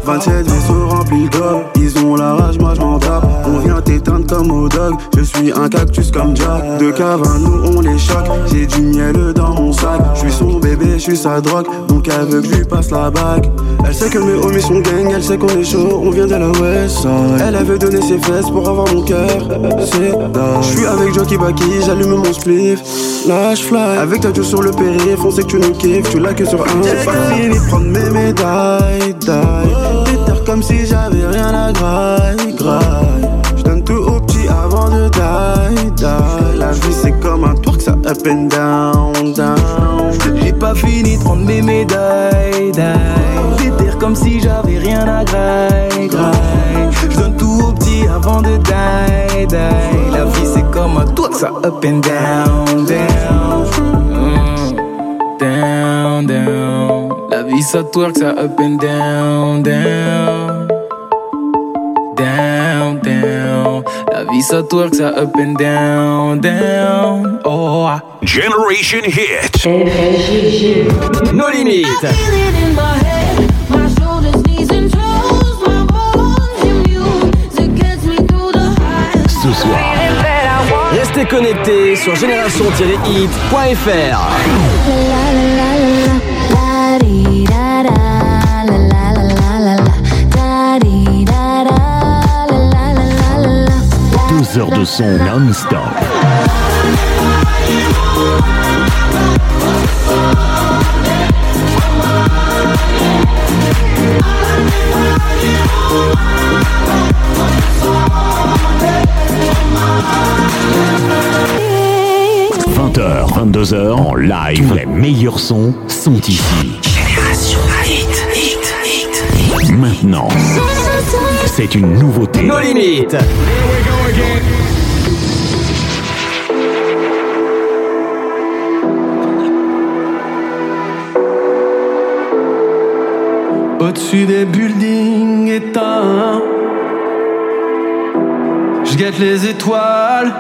27 vaisseaux remplis d'or, ils ont la rage, moi je m'en tape. On vient t'éteindre comme au dog, je suis un cactus comme Jack. De cave à nous on les choque, j'ai du miel dans mon sac. Je suis son bébé, je suis sa drogue, donc elle veut que passe la bague. Elle sait que mes homies sont gang, elle sait qu'on est chaud, on vient de la West. Elle, elle veut donner ses fesses pour avoir mon cœur, c'est. Je suis avec Jockey Baki, j'allume mon spliff. Lâche fly, avec ta sur le périph', on sait que tu nous kiffes, tu l'as que sur un J'ai fini prendre mes médailles, die. Comme si j'avais rien à graille, graille. Je tout au petit avant de die, die. La vie c'est comme un twerk, ça up and down, down. J'ai pas fini de prendre mes médailles, die. Déterre comme si j'avais rien à graille, graille. Je tout au petit avant de die, die. La vie c'est comme un twerk, ça up and down, down. Mm. Down, down. La vie ça twerk, ça up and down, down. Down, down. La vie ça twerk, ça up and down, down. Oh, ah. Generation Hit. Nos limites. Ce soir, Restez connectés sur génération-hit.fr. deux heures de son non-stop. « 20h, 22h en live, les meilleurs sons sont ici. Génération Hit, Hit, Hit. Maintenant, c'est une nouveauté. Nos limites. Au-dessus des buildings éteints, je guette les étoiles.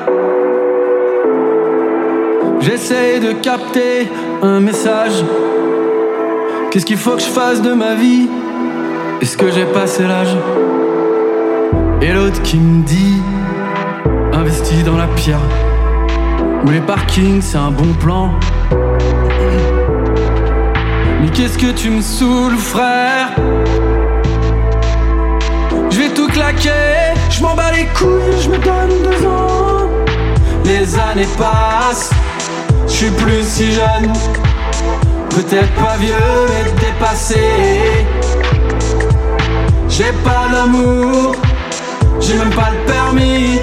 J'essaye de capter un message. Qu'est-ce qu'il faut que je fasse de ma vie? Est-ce que j'ai passé l'âge? Et l'autre qui me dit Investi dans la pierre. Ou les parkings, c'est un bon plan. Mais qu'est-ce que tu me saoules, frère? Je vais tout claquer, je m'en bats les couilles, je me donne deux ans. Les années passent, je suis plus si jeune. Peut-être pas vieux, mais dépassé. J'ai pas l'amour, j'ai même pas le permis.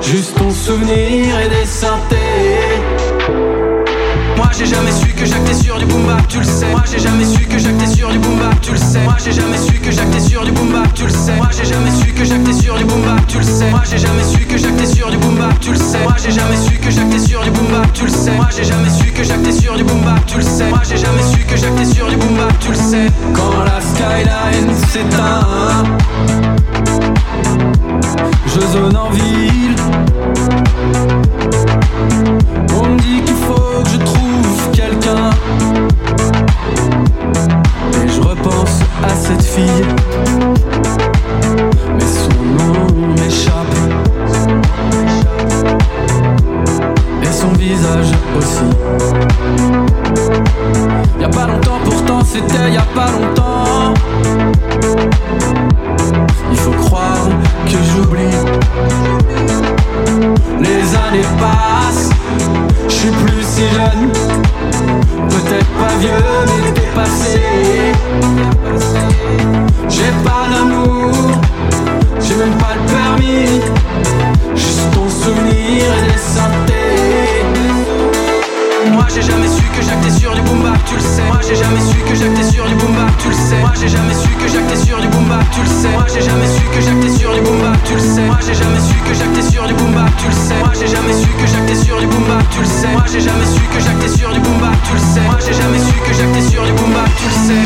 Juste ton souvenir et des synthés. Moi j'ai jamais su que j'actais sur du boom bap, tu le sais. Moi j'ai jamais su que j'actais sur du boom bap, tu le sais. Moi j'ai jamais su que j'actais sur du boom bap, tu le sais. Moi j'ai jamais su que j'actais sur du boom bap, tu le sais. Moi j'ai jamais su que j'actais sur du boom bap, tu le sais. Moi j'ai jamais su que j'actais sur du boom bap, tu le sais. Moi j'ai jamais su que j'actais sur du boom bap, tu le sais. Moi j'ai jamais su que j'actais sur du boom bap, tu le sais. Quand la skyline s'éteint, je zone en ville. On me dit qu'il faut que je trouve quelqu'un. Et je repense à cette fille. Mais son nom m'échappe. Et son visage aussi. Y a pas longtemps, pourtant c'était y a pas longtemps. si jeune, peut-être pas vieux mais dépassé. J'ai pas l'amour, j'ai même pas le permis, juste ton souvenir et les synthés. Moi j'ai jamais su que j'actais sur tu le sais. Moi j'ai jamais su que j'actais sur du boom bap, tu le sais. Moi j'ai jamais su que j'actais sur du boom bap, tu le sais. Moi j'ai jamais su que j'actais sur du boom bap, tu le sais. Moi j'ai jamais su que j'actais sur du boom bap, tu le sais. Moi j'ai jamais su que j'actais sur du boom bap, tu le sais. Moi j'ai jamais su que j'actais sur du boom tu le sais. Moi j'ai jamais su que j'actais sur du boom bap, tu le sais.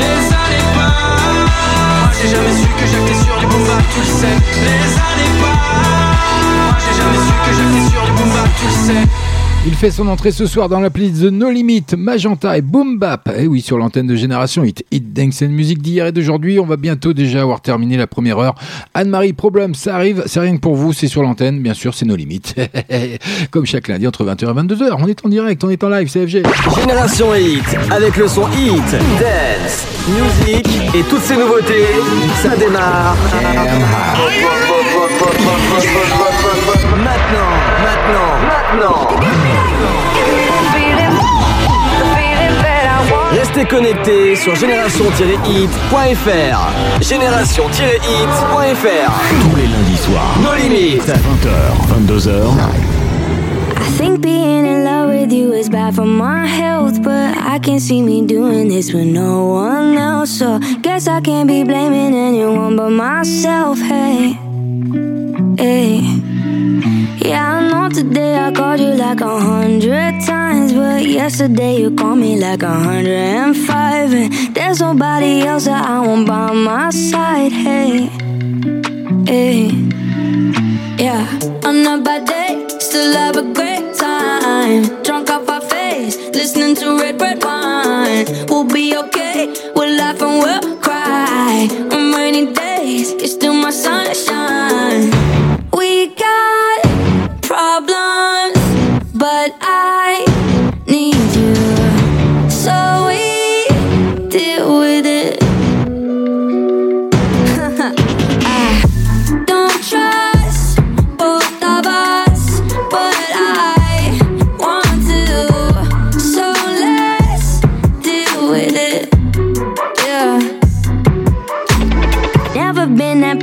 Les années passent. Moi j'ai jamais su que j'actais sur boom bap, tu le sais. Les années passent. Moi j'ai jamais su que j'actais sur boom bap, tu le sais. Il fait son entrée ce soir dans l'appli The No Limit, Magenta et Boom Bap. Et oui, sur l'antenne de Génération Hit. Hit Dance and Music d'hier et d'aujourd'hui. On va bientôt déjà avoir terminé la première heure. Anne-Marie Problème, ça arrive. C'est rien que pour vous. C'est sur l'antenne. Bien sûr, c'est No Limit. *laughs* Comme chaque lundi entre 20h et 22h. On est en direct, on est en live, CFG. Génération Hit, avec le son Hit, Dance, Music et toutes ces nouveautés, ça démarre. Maintenant, maintenant, maintenant. Restez connectés sur génération-hit.fr. Génération-hit.fr. Tous les lundis soirs. Nos limites. 20h, 22h. I think being in love with you is bad for my health, but I can't see me doing this with no one else. So guess I can't be blaming anyone but myself. Hey, hey. Yeah, I know today I called you like a hundred times, but yesterday you called me like a hundred and five, and there's nobody else that I want by my side. Hey, hey. Yeah, a bad day, still have a great time. Drunk off our face, listening to red, red wine. We'll be okay, we'll laugh and we'll cry. On rainy days,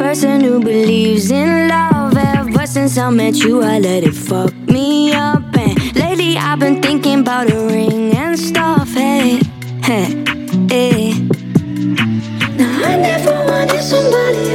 person who believes in love. Ever since I met you, I let it fuck me up. And lately, I've been thinking about a ring and stuff. Hey, hey, hey. Now, I never wanted somebody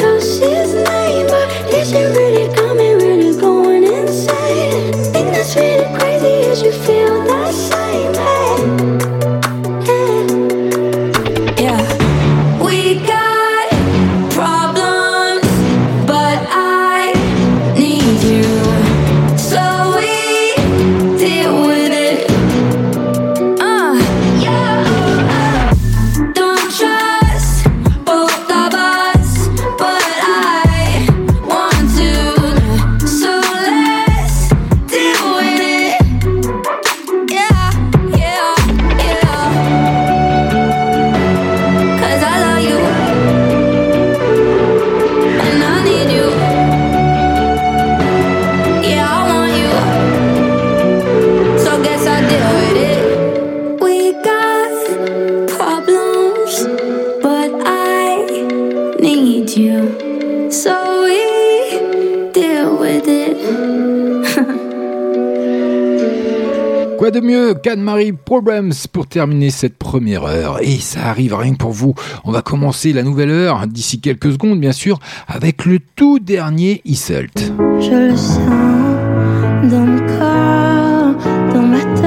mieux qu'Anne-Marie Problems pour terminer cette première heure Et ça arrive rien que pour vous. On va commencer la nouvelle heure d'ici quelques secondes, bien sûr, avec le tout dernier Isselt. Je le sens, dans mon corps, dans ma tête.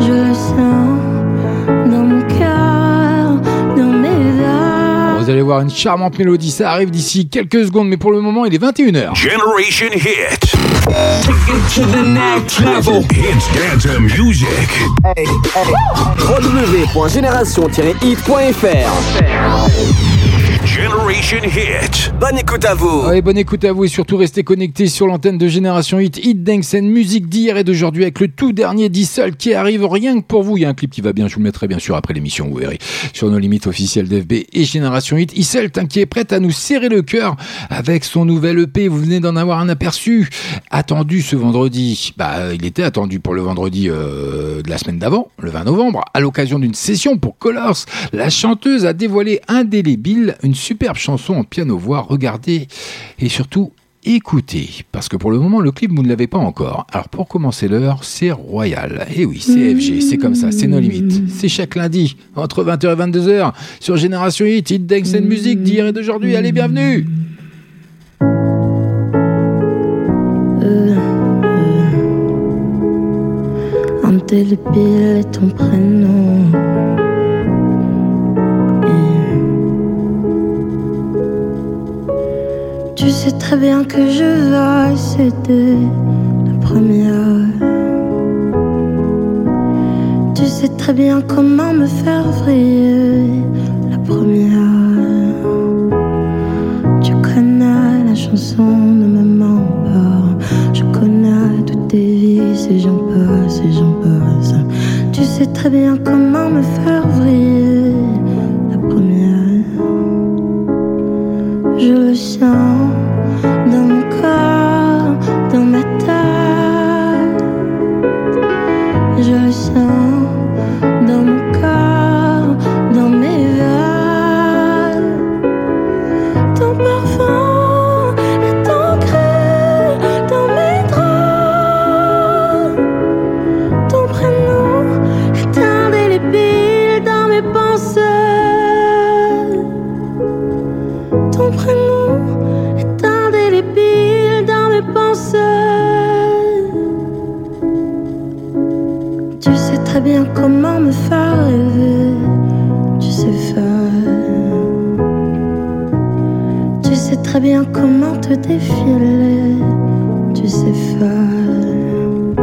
Je le sens dans mon cœur, dans mes veines. Vous allez voir une charmante mélodie, ça arrive d'ici quelques secondes, mais pour le moment, il est 21h. Generation Hit. Take it to the next level. Hits dance music. www.génération-hit.fr Generation Hit. Bonne écoute à vous. Bonne écoute à vous et surtout restez connectés sur l'antenne de Génération Hit, Hit and musique d'hier et d'aujourd'hui avec le tout dernier Diesel qui arrive rien que pour vous. Il y a un clip qui va bien, je vous le mettrai bien sûr après l'émission, vous verrez, sur nos limites officielles d'FB et Génération Hit. Issel, qui est prête à nous serrer le cœur avec son nouvel EP. Vous venez d'en avoir un aperçu. Attendu ce vendredi. Bah, il était attendu pour le vendredi euh, de la semaine d'avant, le 20 novembre, à l'occasion d'une session pour Colors. La chanteuse a dévoilé indélébile une superbe chanson en piano-voix. Regardez et surtout écoutez, parce que pour le moment, le clip, vous ne l'avez pas encore. Alors, pour commencer l'heure, c'est Royal. Et oui, c'est FG, c'est comme ça, c'est nos limites. C'est chaque lundi, entre 20h et 22h, sur Génération Hit, Hit Dance and Music d'hier et d'aujourd'hui. Allez, bienvenue Euh, euh, ton prénom. Tu sais très bien que je vais céder la première. Tu sais très bien comment me faire vriller la première. Tu connais la chanson, ne me pas. Je connais toutes tes vies, et j'en passe, et j'en passe. Tu sais très bien comment me faire vriller la première. Je le sens bien comment te défiler. Tu sais faire.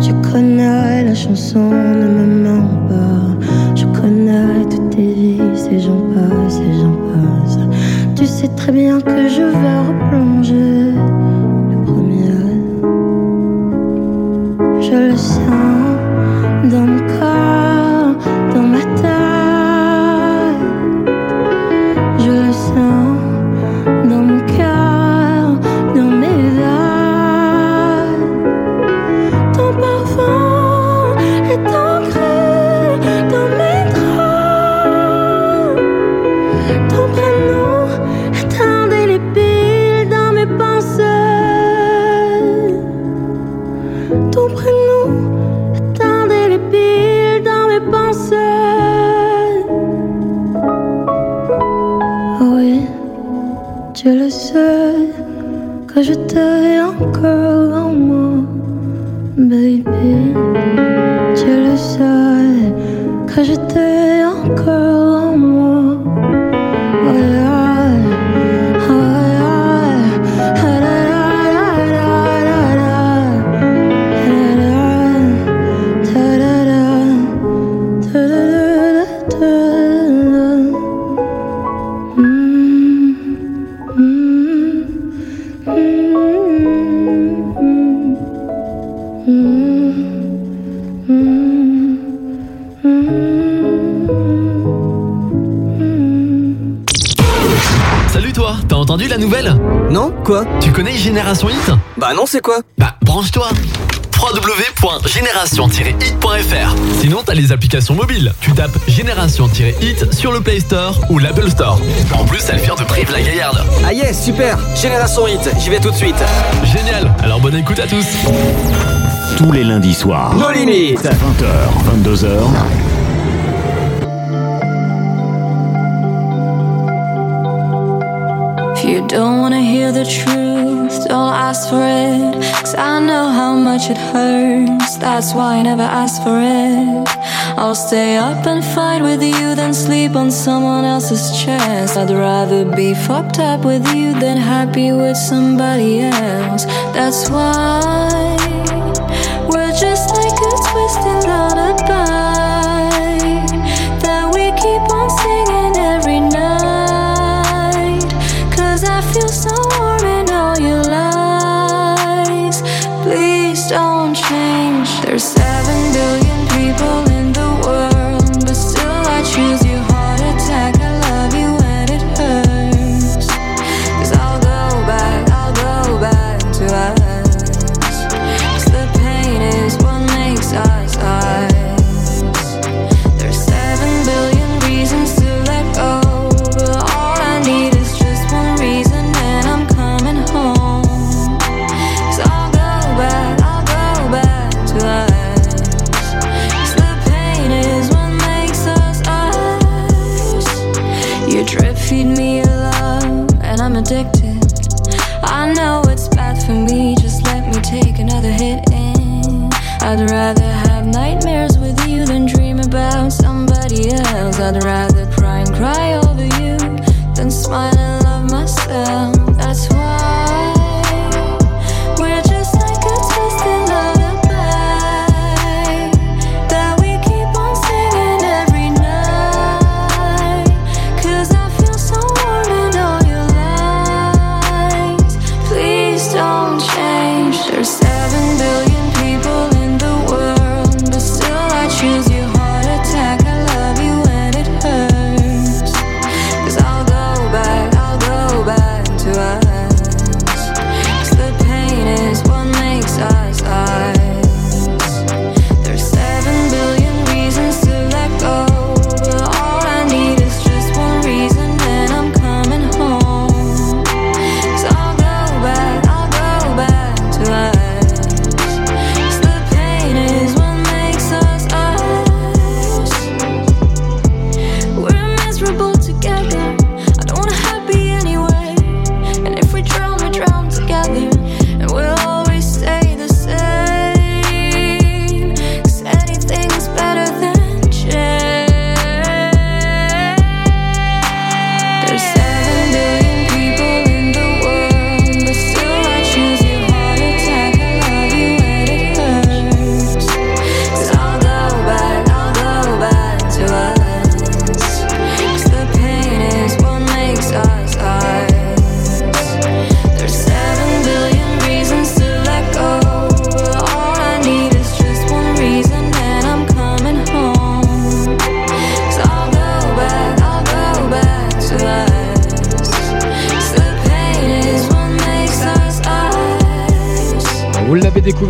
Tu connais la chanson, ne me mens pas. Je connais toutes tes vies, et j'en passe, et j'en passe. Tu sais très bien que je vais replonger le premier. Je le sens dans mon que je t'ai encore en moi, baby. Tu le sais que je t'ai encore c'est quoi Bah branche-toi www.génération-hit.fr Sinon t'as les applications mobiles. Tu tapes Génération-hit sur le Play Store ou l'Apple Store. En plus, elle vient de Brive la Gaillarde. Ah yes, super Génération Hit, j'y vais tout de suite. Génial, alors bonne écoute à tous. Tous les lundis soirs. Nos limites. 20h, 22h. If you don't wanna hear the truth, don't ask for it. Cause I know how much it hurts, that's why I never ask for it. I'll stay up and fight with you than sleep on someone else's chest. I'd rather be fucked up with you than happy with somebody else. That's why.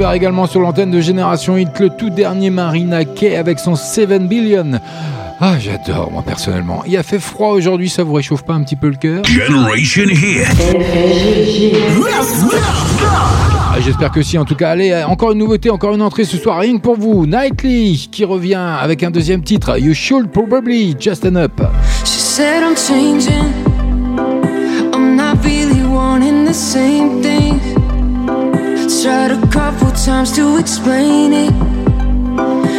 découvert également sur l'antenne de Génération Hit le tout dernier Marina Kay avec son 7 Billion. Ah, j'adore, moi, personnellement. Il a fait froid aujourd'hui, ça vous réchauffe pas un petit peu le cœur? Generation Hit. Ah, j'espère que si, en tout cas. Allez, encore une nouveauté, encore une entrée ce soir, rien que pour vous. Nightly, qui revient avec un deuxième titre. You should probably just an up. She said I'm changing. I'm not really wanting the same thing. tried a couple times to explain it.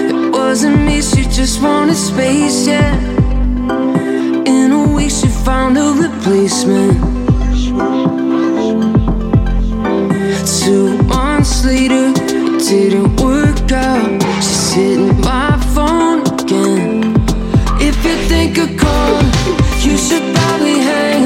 It wasn't me, she just wanted space, yeah. In a week, she found a replacement. Two months later, didn't work out. She's hitting my phone again. If you think of calling, you should probably hang.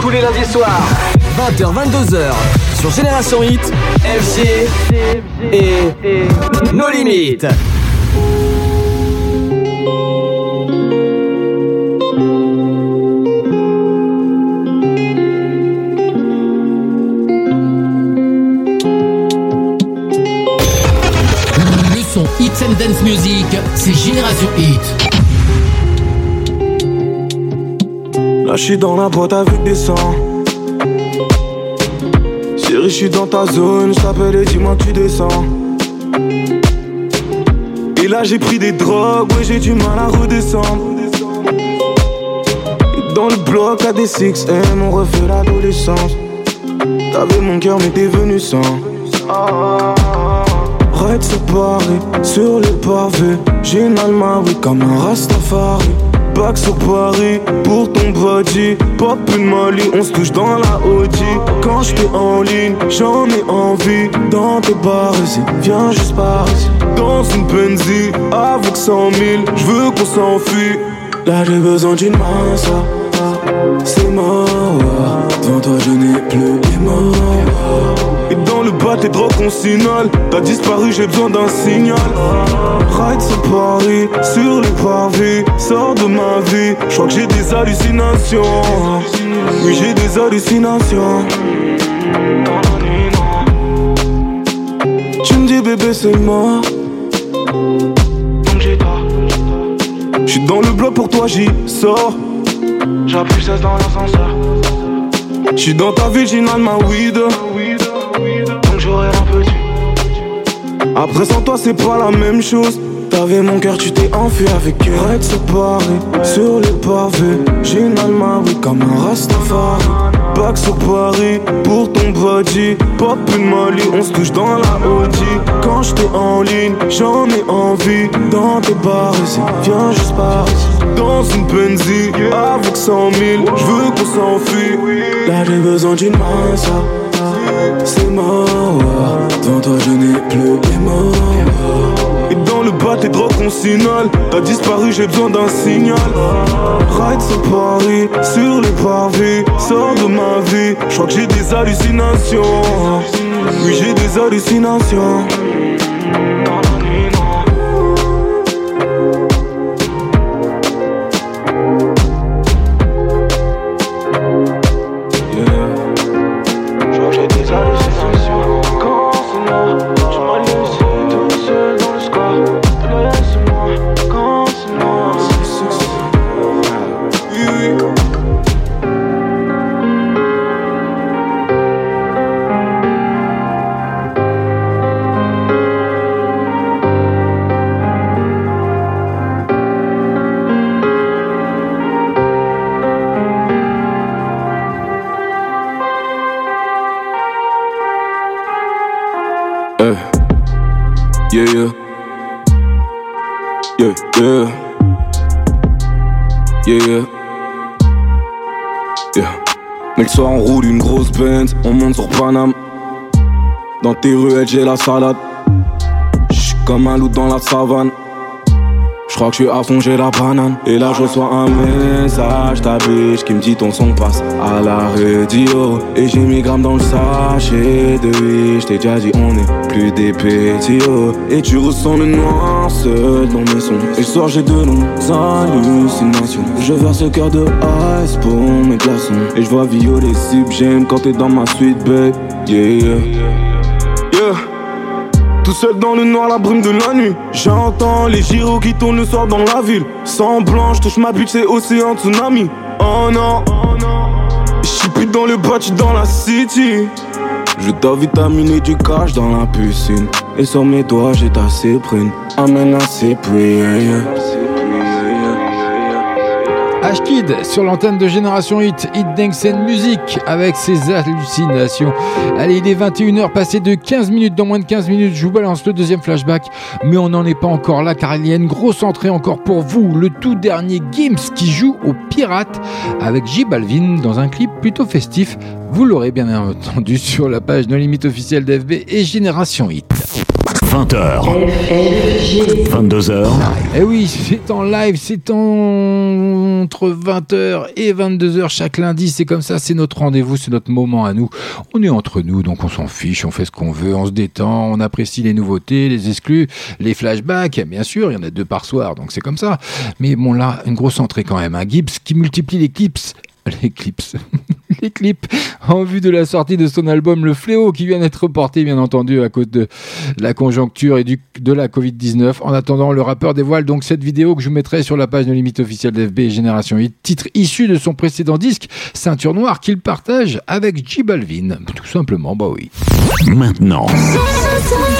Tous les lundis soirs, 20h, 22h, sur Génération Hit, FG et nos limites. Le son Hits and Dance Music, c'est Génération Hit. Là, je suis dans la boîte avec des sangs. Chérie, je suis dans ta zone. Je t'appelle et dis-moi tu descends. Et là, j'ai pris des drogues. Ouais, j'ai du mal à redescendre. Dans le bloc, à des 6M, on refait l'adolescence. T'avais mon cœur, mais t'es venu sans. Ce Paris, sur les pavés. J'ai une Almaoui comme un Rastafari. Back sur Paris, pour ton body. Pop une Mali, on se touche dans la Audi. Quand j'étais en ligne, j'en ai envie. Dans tes bars viens juste par. Dans une Benzie, avec 100 000, j'veux qu'on s'enfuit. Là j'ai besoin d'une main, ça. C'est mort, devant toi je n'ai plus les mots. Et dans le bas, tes drogues qu'on signale. T'as disparu, j'ai besoin d'un signal. Ride ce Paris, sur les pavés. Sors de ma vie, je crois que j'ai des hallucinations. Oui, j'ai des hallucinations. Tu me dis, bébé, c'est mort. Donc j'ai pas. J'suis dans le bloc pour toi, j'y sors. J'appuie 16 dans l'ascenseur. J'suis dans ta ville, j'inhale ma weed. Après sans toi c'est pas la même chose. T'avais mon cœur, tu t'es enfui avec elle ce Paris, sur les pavés J'ai une comme un Rastafari. Back sur Paris, pour ton body. Pop une Mali, on se touche dans la Audi. Quand j'étais en ligne, j'en ai envie. Dans tes bars viens juste par Dans une Benzie, avec 100 000 J'veux qu'on s'enfuit. Là j'ai besoin d'une main, ça. C'est mort. Toi, je n'ai plus. Et dans le bas, tes drogues qu'on signale. T'as disparu, j'ai besoin d'un signal. Ride ce Paris, sur les pavés. Sors de ma vie, je crois que j'ai des hallucinations. Oui, j'ai des hallucinations. Soir, on roule une grosse Benz, on monte sur Paname. Dans tes ruelles, j'ai la salade. J'suis comme un loup dans la savane. Je crois que je suis à fond, j'ai la banane. Et là, je reçois un message, ta bitch, qui me dit ton son passe à la radio. Et j'ai mis grammes dans le sachet de vie. J't'ai déjà dit, on est plus des petits. Et tu ressens le noir seul dans mes sons. Et soir, j'ai de longues hallucinations. Je verse ce cœur de ice pour mes glaçons. Et je vois violer sub, j'aime quand t'es dans ma suite, babe. Yeah. Yeah. Tout seul dans le noir, la brume de la nuit. J'entends les gyros qui tournent le soir dans la ville. Sans blanche, touche ma bite, c'est océan tsunami. Oh non, j'suis plus dans le bas, j'suis dans la city. Je dois vitaminer du cash dans la piscine. Et sur mes doigts, j'ai ta cyprine. Amène la cyprine. Sur l'antenne de Génération Hit, Hit and Music avec ses hallucinations. Allez, il est 21h, passé de 15 minutes, dans moins de 15 minutes, je vous balance le deuxième flashback, mais on n'en est pas encore là car il y a une grosse entrée encore pour vous, le tout dernier Gims qui joue au Pirate avec J Balvin dans un clip plutôt festif. Vous l'aurez bien entendu sur la page No Limite officielle d'FB et Génération Hit. 20h. 22h. Eh oui, c'est en live, c'est en- entre 20h et 22h chaque lundi, c'est comme ça, c'est notre rendez-vous, c'est notre moment à nous. On est entre nous, donc on s'en fiche, on fait ce qu'on veut, on se détend, on apprécie les nouveautés, les exclus, les flashbacks, bien sûr, il y en a deux par soir, donc c'est comme ça. Mais bon là, une grosse entrée quand même, un Gibbs qui multiplie les clips, *laughs* les clips, *laughs* les clips en vue de la sortie de son album Le Fléau qui vient d'être reporté bien entendu à cause de la conjoncture et du, de la Covid-19. En attendant, le rappeur dévoile donc cette vidéo que je vous mettrai sur la page de limite officielle d'FB et Génération 8, titre issu de son précédent disque Ceinture Noire qu'il partage avec J Balvin. Tout simplement, bah oui. Maintenant,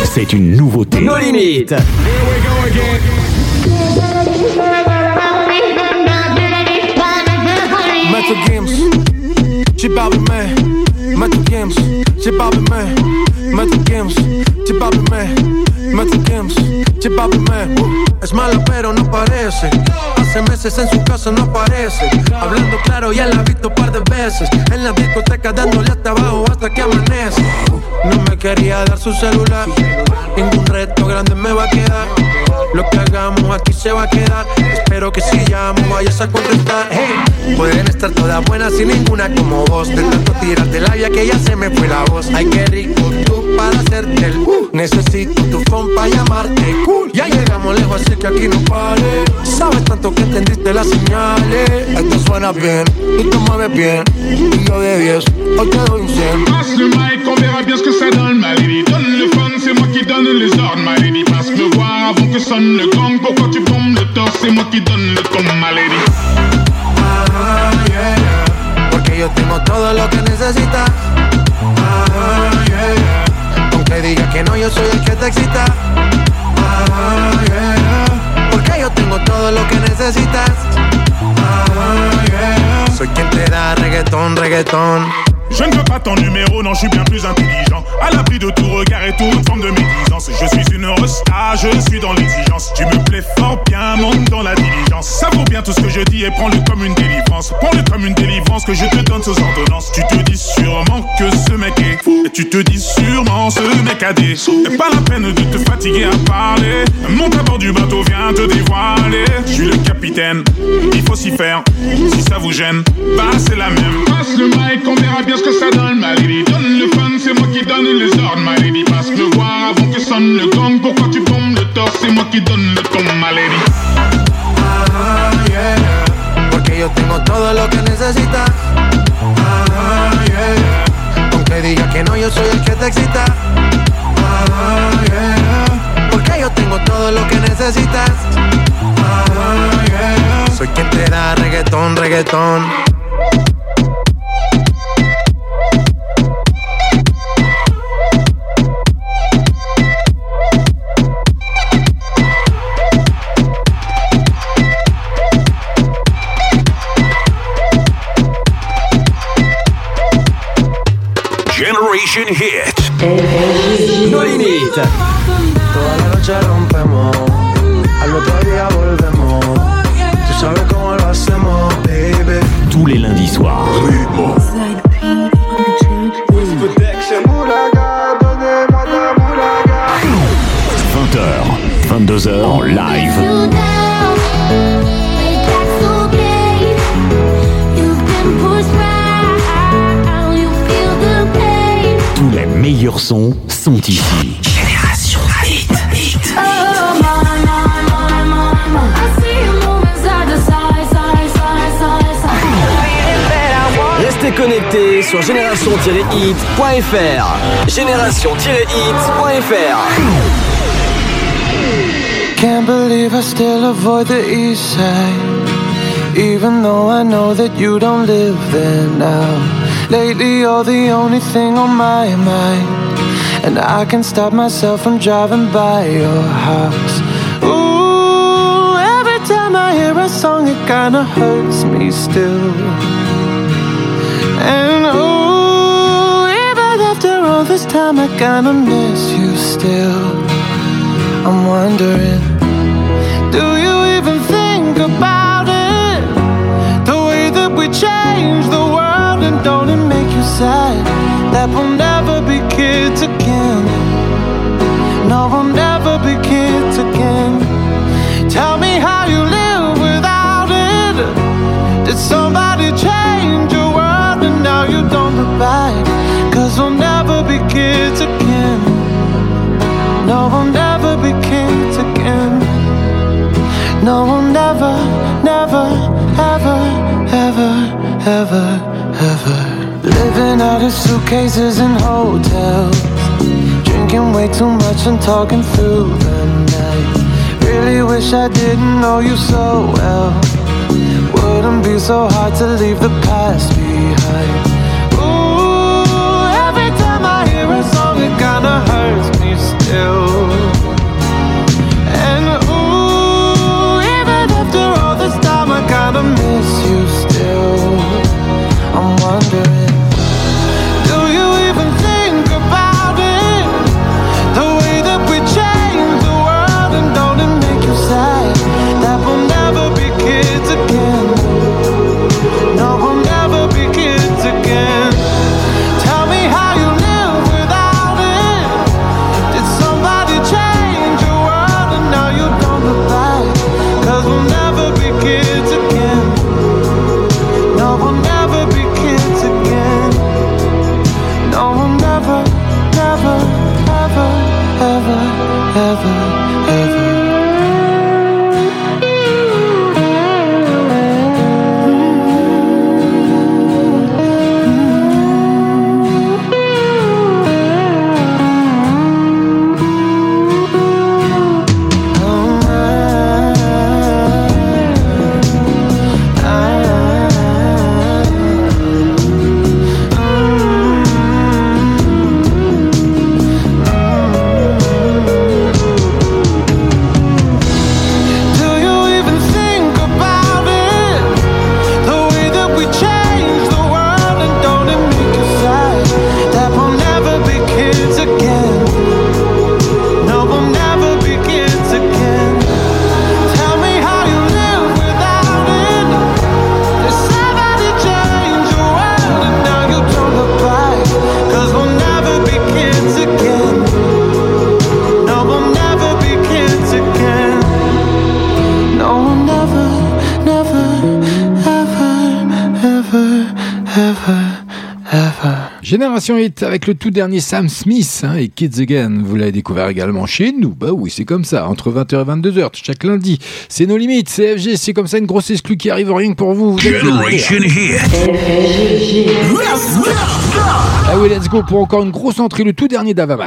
c'est une nouveauté. Nos limites. Metal Games, j'ai pas man. Metal Games, j'ai pas man. Metal Games, j'ai pas Games, j'ai pas man. Es mala pero no parece. Hace meses en su casa no aparece. Hablando claro ya la he visto un par de veces. En la discoteca dándole hasta abajo hasta que amanece. No me quería dar su celular. Ningún reto grande me va a quedar. Lo que hagamos aquí se va a quedar. Espero que si llamo vayas a contestar. Hey, pueden estar todas buenas y ninguna como vos. De tanto tirar de labia que ya se me fue la voz. Ay, qué rico tú para hacerte el. uh. Necesito tu phone para llamarte. Cool. Ya llegamos lejos, así que aquí no pare. Sabes tanto que entendiste las señales. Esto suena bien, tú te mueves bien. Y de 10, hoy te doy un 100. Passe le mic, bien ce que ça donne, le fun, donne les ordres, ma lady. Passe le voir avant que sonne le gong. Pourquoi tu bombes le torse, c'est moi qui donne le ton, ma lady. Ah, yeah, yeah. Porque yo tengo todo lo que necesitas. Ah, yeah. Aunque digas que no, yo soy el que te excita. Ah. Porque yo tengo todo lo que necesitas. Soy quien te da reggaetón, reggaetón. Je ne veux pas ton numéro, non, je suis bien plus intelligent. À l'abri de tout regard et toute forme de médisance. Je suis une resta, je suis dans l'exigence. Tu me plais fort bien, monte dans la diligence. Ça vaut bien tout ce que je dis et prends-le comme une délivrance. Prends-le comme une délivrance que je te donne sous ordonnance. Tu te dis sûrement que ce mec est fou. Et tu te dis sûrement ce mec a des sous. Et pas la peine de te fatiguer à parler. Monte à bord du bateau, viens te dévoiler. Je suis le capitaine, il faut s'y faire. Si ça vous gêne, bah c'est la même. Passe le mic, on verra bien ce que ça donne, ma lady. Donne le fun, c'est moi qui donne les ordres, ma lady. Passe le voir avant que sonne le gong. Pourquoi tu bombes le torse, c'est moi qui donne le ton, ma lady. Ah, yeah. Porque yo tengo todo lo que necesitas. Ah, yeah. Aunque digas que no, yo soy el que te excita. Ah, yeah. Porque yo tengo todo lo que necesitas. Ah, yeah. Soy quien te da reggaetón, reggaetón. Generation Hit. No limites. Toda la noche rompemos, al otro día volvemos. Tú sabes cómo lo hacemos, baby. Tous les lundis soirs. 20h, 22h en live. Tous les meilleurs sons sont ici. Génération Hit, Hit. Restez connectés sur génération-hit.fr. Génération-hit.fr. Can't believe I still avoid the east side. Even though I know that you don't live there now. Lately, you're the only thing on my mind. And I can't stop myself from driving by your house. Ooh, every time I hear a song, it kinda hurts me still. And oh, even after all this time, I kinda miss you still. I'm wondering, do you that we'll never be kids again? No, we'll never be kids again. Tell me how you live without it. Did somebody change your world and now you don't look back? Cause we'll never be kids again. No, we'll never be kids again. No, we'll never, never, ever, ever, ever, ever. Living out of suitcases in hotels. Drinking way too much and talking through the night. Really wish I didn't know you so well. Wouldn't be so hard to leave the past behind. Ooh, every time I hear a song, it kinda hurts me still. Génération Hit avec le tout dernier Sam Smith hein, et Kids Again. Vous l'avez découvert également chez nous. Bah oui, c'est comme ça. Entre 20h et 22h, chaque lundi. C'est nos limites. CFG, c'est comme ça une grosse exclue qui arrive rien que pour vous. Generation Hit. Ah oui, let's go pour encore une grosse entrée. Le tout dernier d'Avamat.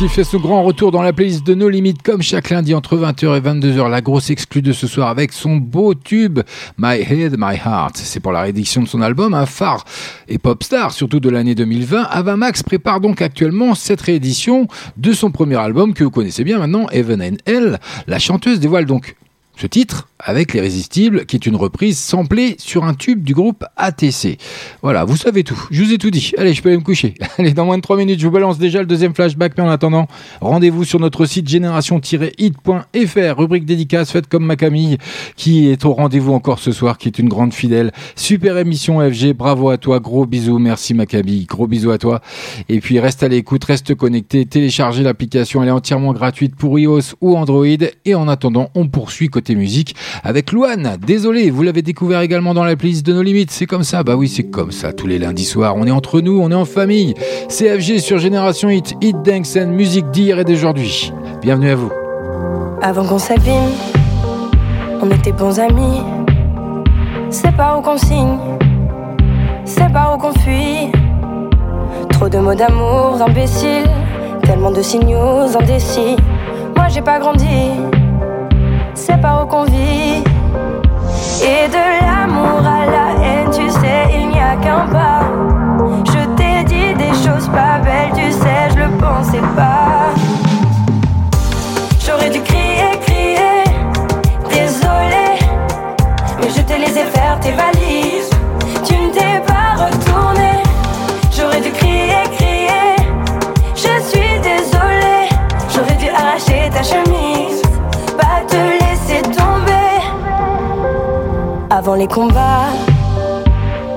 qui fait son grand retour dans la playlist de nos limites comme chaque lundi entre 20h et 22h. La grosse exclue de ce soir avec son beau tube My Head, My Heart. C'est pour la réédition de son album, un phare et pop star, surtout de l'année 2020. Avamax prépare donc actuellement cette réédition de son premier album que vous connaissez bien maintenant, Heaven and. La chanteuse dévoile donc ce titre avec l'Irrésistible, qui est une reprise samplée sur un tube du groupe ATC. Voilà, vous savez tout. Je vous ai tout dit. Allez, je peux aller me coucher. *laughs* Allez, dans moins de 3 minutes, je vous balance déjà le deuxième flashback. Mais en attendant, rendez-vous sur notre site génération-hit.fr, rubrique dédicace faite comme ma Camille, qui est au rendez-vous encore ce soir, qui est une grande fidèle. Super émission FG. Bravo à toi. Gros bisous. Merci ma Camille. Gros bisous à toi. Et puis, reste à l'écoute, reste connecté. Téléchargez l'application. Elle est entièrement gratuite pour iOS ou Android. Et en attendant, on poursuit côté musique avec Louane. Désolé, vous l'avez découvert également dans la playlist de nos limites. C'est comme ça, bah oui, c'est comme ça tous les lundis soirs. On est entre nous, on est en famille. CFG sur Génération Hit, Hit Dance and musique d'hier et d'aujourd'hui. Bienvenue à vous. Avant qu'on s'abîme, on était bons amis. C'est pas où qu'on signe, c'est pas où qu'on fuit. Trop de mots d'amour imbéciles, tellement de signaux indécis. Moi j'ai pas grandi, c'est pas où qu'on vit. Et de l'amour à la haine, tu sais, il n'y a qu'un pas. Je t'ai dit des choses pas belles, tu sais, je le pensais pas. J'aurais dû crier, crier, Avant les combats,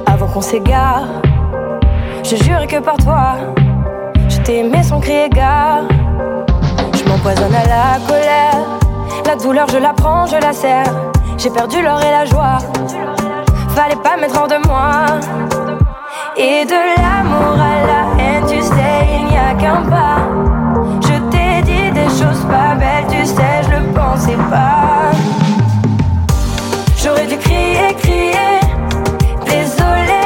avant qu'on s'égare. Je jure que par toi, je t'ai aimé sans crier gare. Je m'empoisonne à la colère. La douleur, je la prends, je la serre. J'ai perdu l'or et la joie. Fallait pas mettre hors de moi. Et de l'amour à la haine, tu sais, il n'y a qu'un pas. Je t'ai dit des choses pas belles, tu sais, je le pensais pas. J'aurais dû crier, crier, désolé.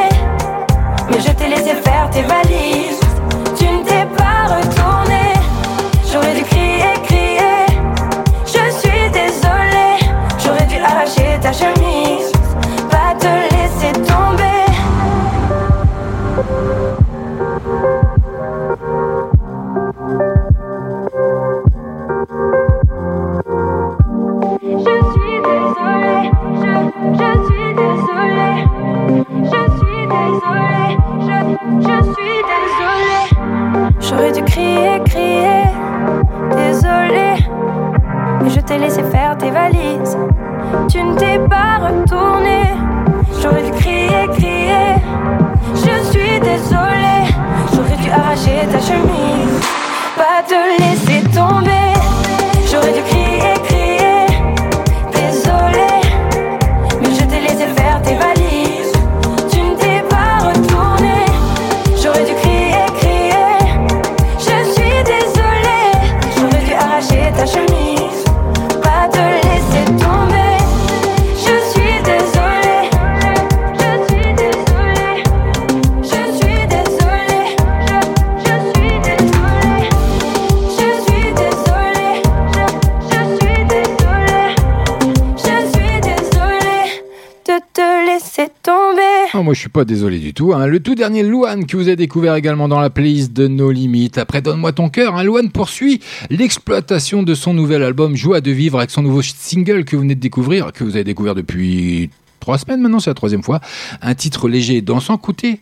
Mais je t'ai laissé faire tes valises. Tu ne t'es pas retourné. J'aurais dû crier, crier. Je suis désolée. J'aurais dû arracher ta chemise. Pas te laisser je suis pas désolé du tout. hein. Le tout dernier Louane que vous avez découvert également dans la playlist de nos limites. Après Donne-moi ton cœur, hein, Louane poursuit l'exploitation de son nouvel album Joie de vivre avec son nouveau single que vous venez de découvrir, que vous avez découvert depuis trois semaines maintenant, c'est la troisième fois. Un titre léger et dansant, coûté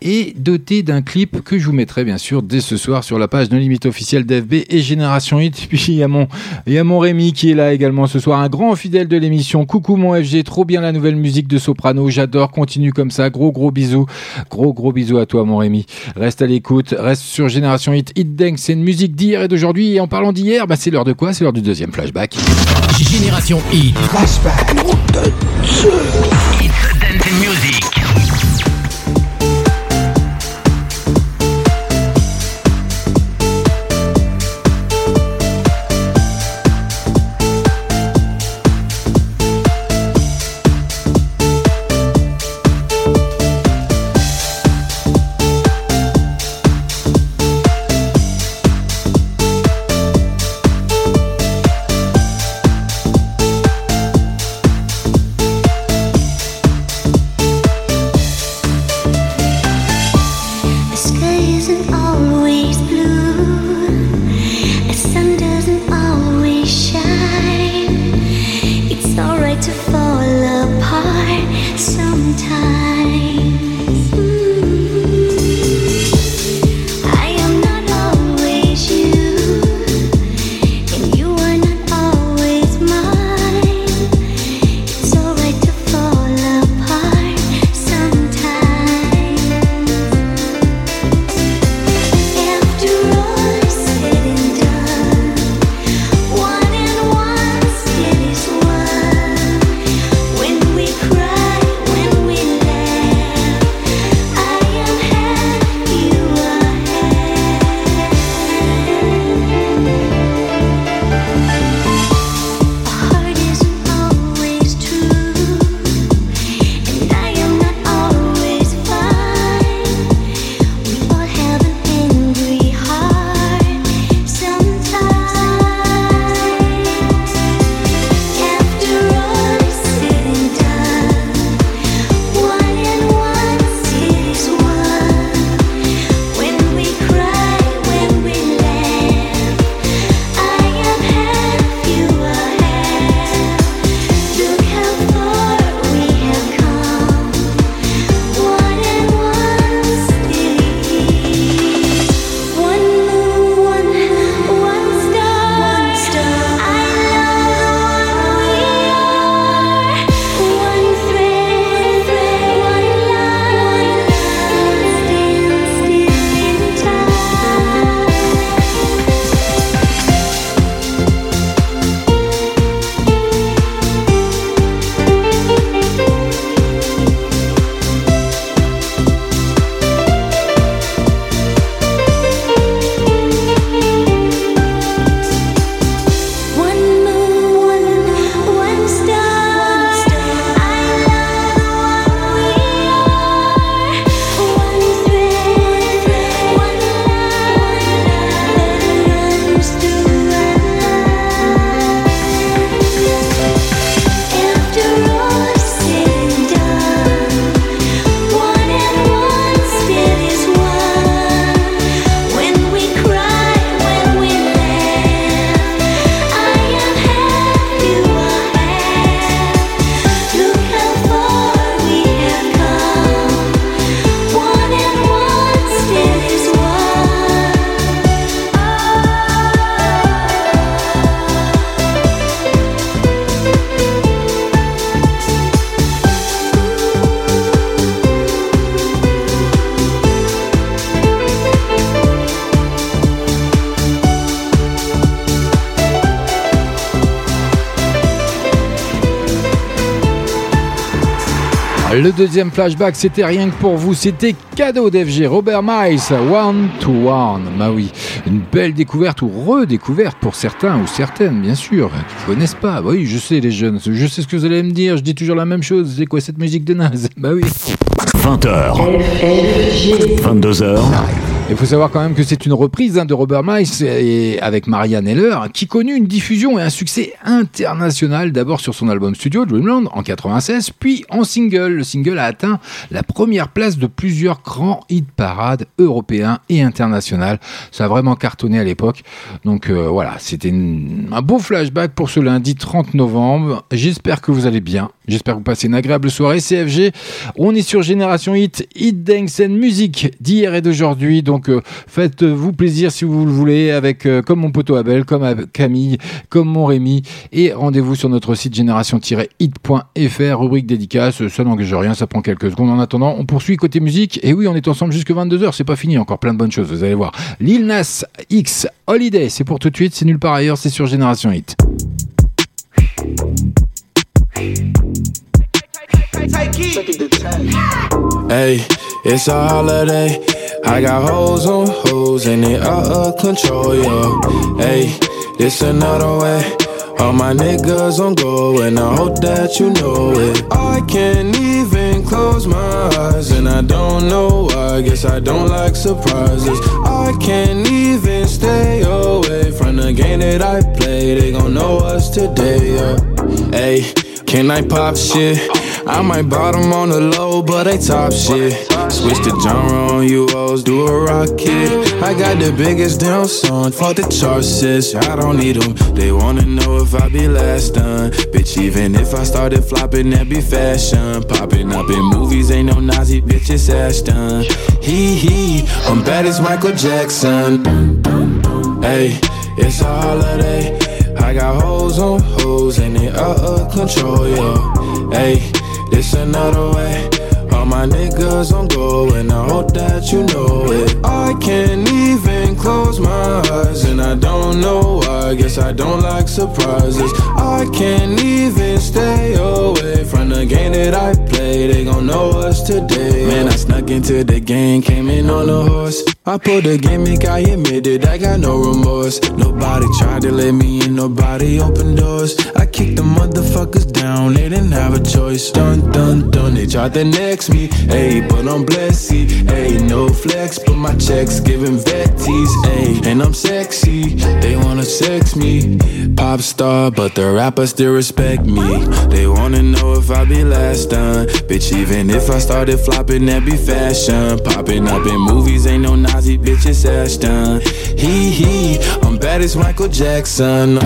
et doté d'un clip que je vous mettrai bien sûr dès ce soir sur la page de limite officielle d'FB et Génération Hit. *laughs* Puis il y a mon, y a mon Rémi qui est là également ce soir, un grand fidèle de l'émission. Coucou mon FG, trop bien la nouvelle musique de Soprano, j'adore, continue comme ça. Gros gros bisous, gros gros bisous à toi mon Rémi. Reste à l'écoute, reste sur Génération Hit. Hit Dance, c'est une musique d'hier et d'aujourd'hui. Et en parlant d'hier, bah, c'est l'heure de quoi? C'est l'heure du deuxième flashback. Génération Hit. Flashback. Deuxième flashback, c'était rien que pour vous, c'était cadeau d'FG Robert Miles, One to One. Bah oui, une belle découverte ou redécouverte pour certains ou certaines, bien sûr, qui connaissent pas. Bah oui, je sais les jeunes, je sais ce que vous allez me dire, je dis toujours la même chose. C'est quoi cette musique de naze? Bah oui. 20h. 22h. Il faut savoir quand même que c'est une reprise hein, de Robert Miles et avec Marianne Heller qui connut une diffusion et un succès international d'abord sur son album studio Dreamland en 96 puis en single. Le single a atteint la première place de plusieurs grands hit parades européens et internationaux. Ça a vraiment cartonné à l'époque. Donc euh, voilà, c'était un beau flashback pour ce lundi 30 novembre. J'espère que vous allez bien. J'espère que vous passez une agréable soirée. CFG, on est sur Génération Hit, Hit Dance and Music d'hier et d'aujourd'hui. Donc euh, faites-vous plaisir si vous le voulez avec euh, comme mon poteau Abel, comme Camille, comme mon Rémi. Et rendez-vous sur notre site génération-hit.fr, rubrique dédicace. Ça n'engage rien, ça prend quelques secondes. En attendant, on poursuit côté musique. Et oui, on est ensemble jusque 22h. C'est pas fini, encore plein de bonnes choses, vous allez voir. Lil Nas X Holiday, c'est pour tout de suite, c'est nulle part ailleurs, c'est sur Génération Hit. Hey, it's a holiday. I got hoes on hoes and they out of control, yo. Hey, this another way. All my niggas on go and I hope that you know it. I can't even close my eyes and I don't know why. Guess I don't like surprises. I can't even stay away from the game that I play. They gon' know us today, yeah. Hey, can I pop shit? I might bottom on the low, but they top shit. Switch the genre on you hoes, do a rocket. I got the biggest damn song, fuck the charts. I don't need them. They wanna know if I be last done. Bitch, even if I started flopping, that be fashion. Popping up in movies, ain't no Nazi bitch, it's Ashton. Hee hee, I'm bad as Michael Jackson. Hey, it's a holiday. I got hoes on hoes and they out of control, yo. Hey, this another way. All my niggas on go and I hope that you know it. I can't even close my eyes and I don't know why. Guess I don't like surprises. I can't even stay away from the game that I play. They gon' know us today. Man, I snuck into the game, came in on a horse. I pulled the gimmick, I admitted I got no remorse. Nobody tried to let me in, nobody opened doors. I kicked the motherfuckers down, they didn't have a choice. Dun dun dun, they tried to next me, Hey, but I'm blessed, Hey, no flex, but my checks giving vetties, Hey, and I'm sexy, they wanna sex me. Pop star, but rappers still respect me. They wanna know if I be last done, bitch, even if I started flopping, that be fashion. Popping up in movies, ain't no Nazi bitch, it's Ashton. Hee hee, I'm bad as Michael Jackson.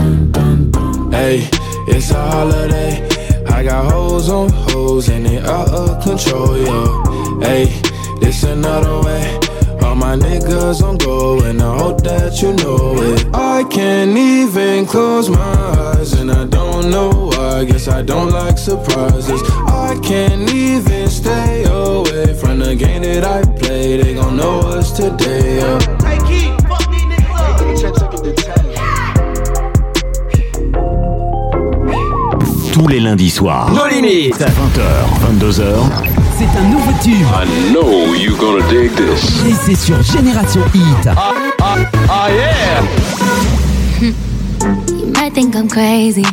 Hey, it's a holiday. I got hoes on hoes and they out of control, yo. Hey, this another way. All my niggas on go and I hope that you know it. I can't even close my eyes and I don't know why. Guess I don't like surprises. I can't even stay away from the game that I play. They gon' know us today, yo. Tous les lundis soirs. Nos limites. 20h, 22h. C'est un nouveau tube. I know you're gonna dig this. Et c'est sur Génération Hit. Ah, ah, ah yeah! Hmm. You might think I'm crazy,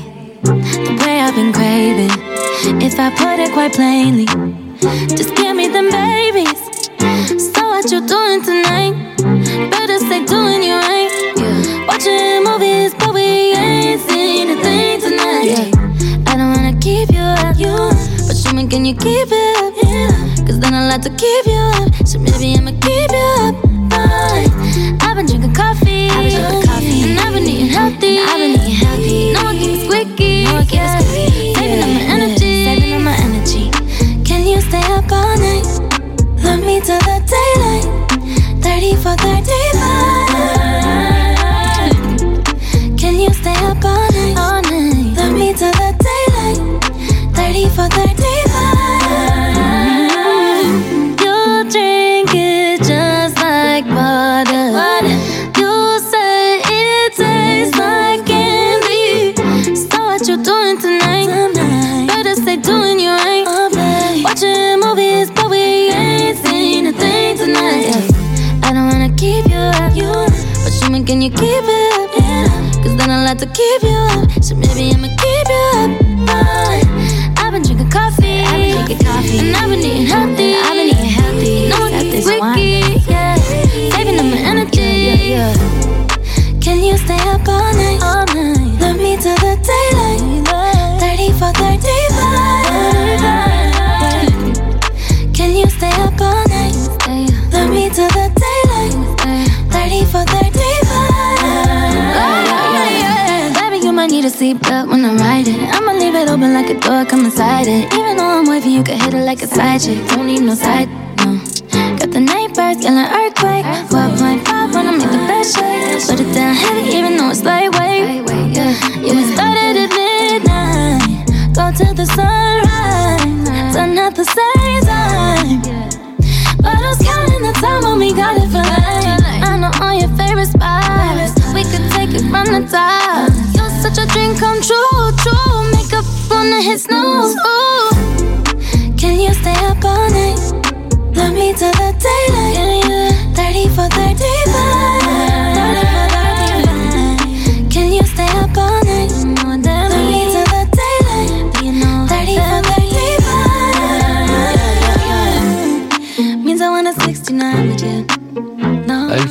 the way I've been craving. If I put it quite plainly, just give me them babies. So what you doing tonight? Better stay doing you right. Watching movies, but we ain't seen a thing tonight. I don't wanna keep you up, but show can you keep it up? Cause then I like to keep you up, so maybe I'ma keep you up. Fine. I've been drinking coffee, I've been drinking coffee, and I've been eating healthy. I've been eating healthy. No one keeps squeaky, no one keeps squeaky. Saving up my energy, saving up my energy. Can you stay up all night? Love me till the daylight. 30 for 35. To keep you up, so maybe I'ma keep seatbelt when I ride it. I'ma leave it open like a door, come inside it. Even though I'm wavy, you can hit it like a side chick. Don't need no side, no. Got the night birds, yelling earthquake. 12.5 when I make the best shake. Put it down heavy, even though it's lightweight. Yeah, yeah, we started at midnight. Go till the sunrise. Done at the same time. But I was counting the time when we got it for life. I know all your favorite spots. We could take it from the top. Such a dream come true, true. Makeup on the hit snooze. Ooh. Can you stay up all night? Love me till the daylight. 30 for 35.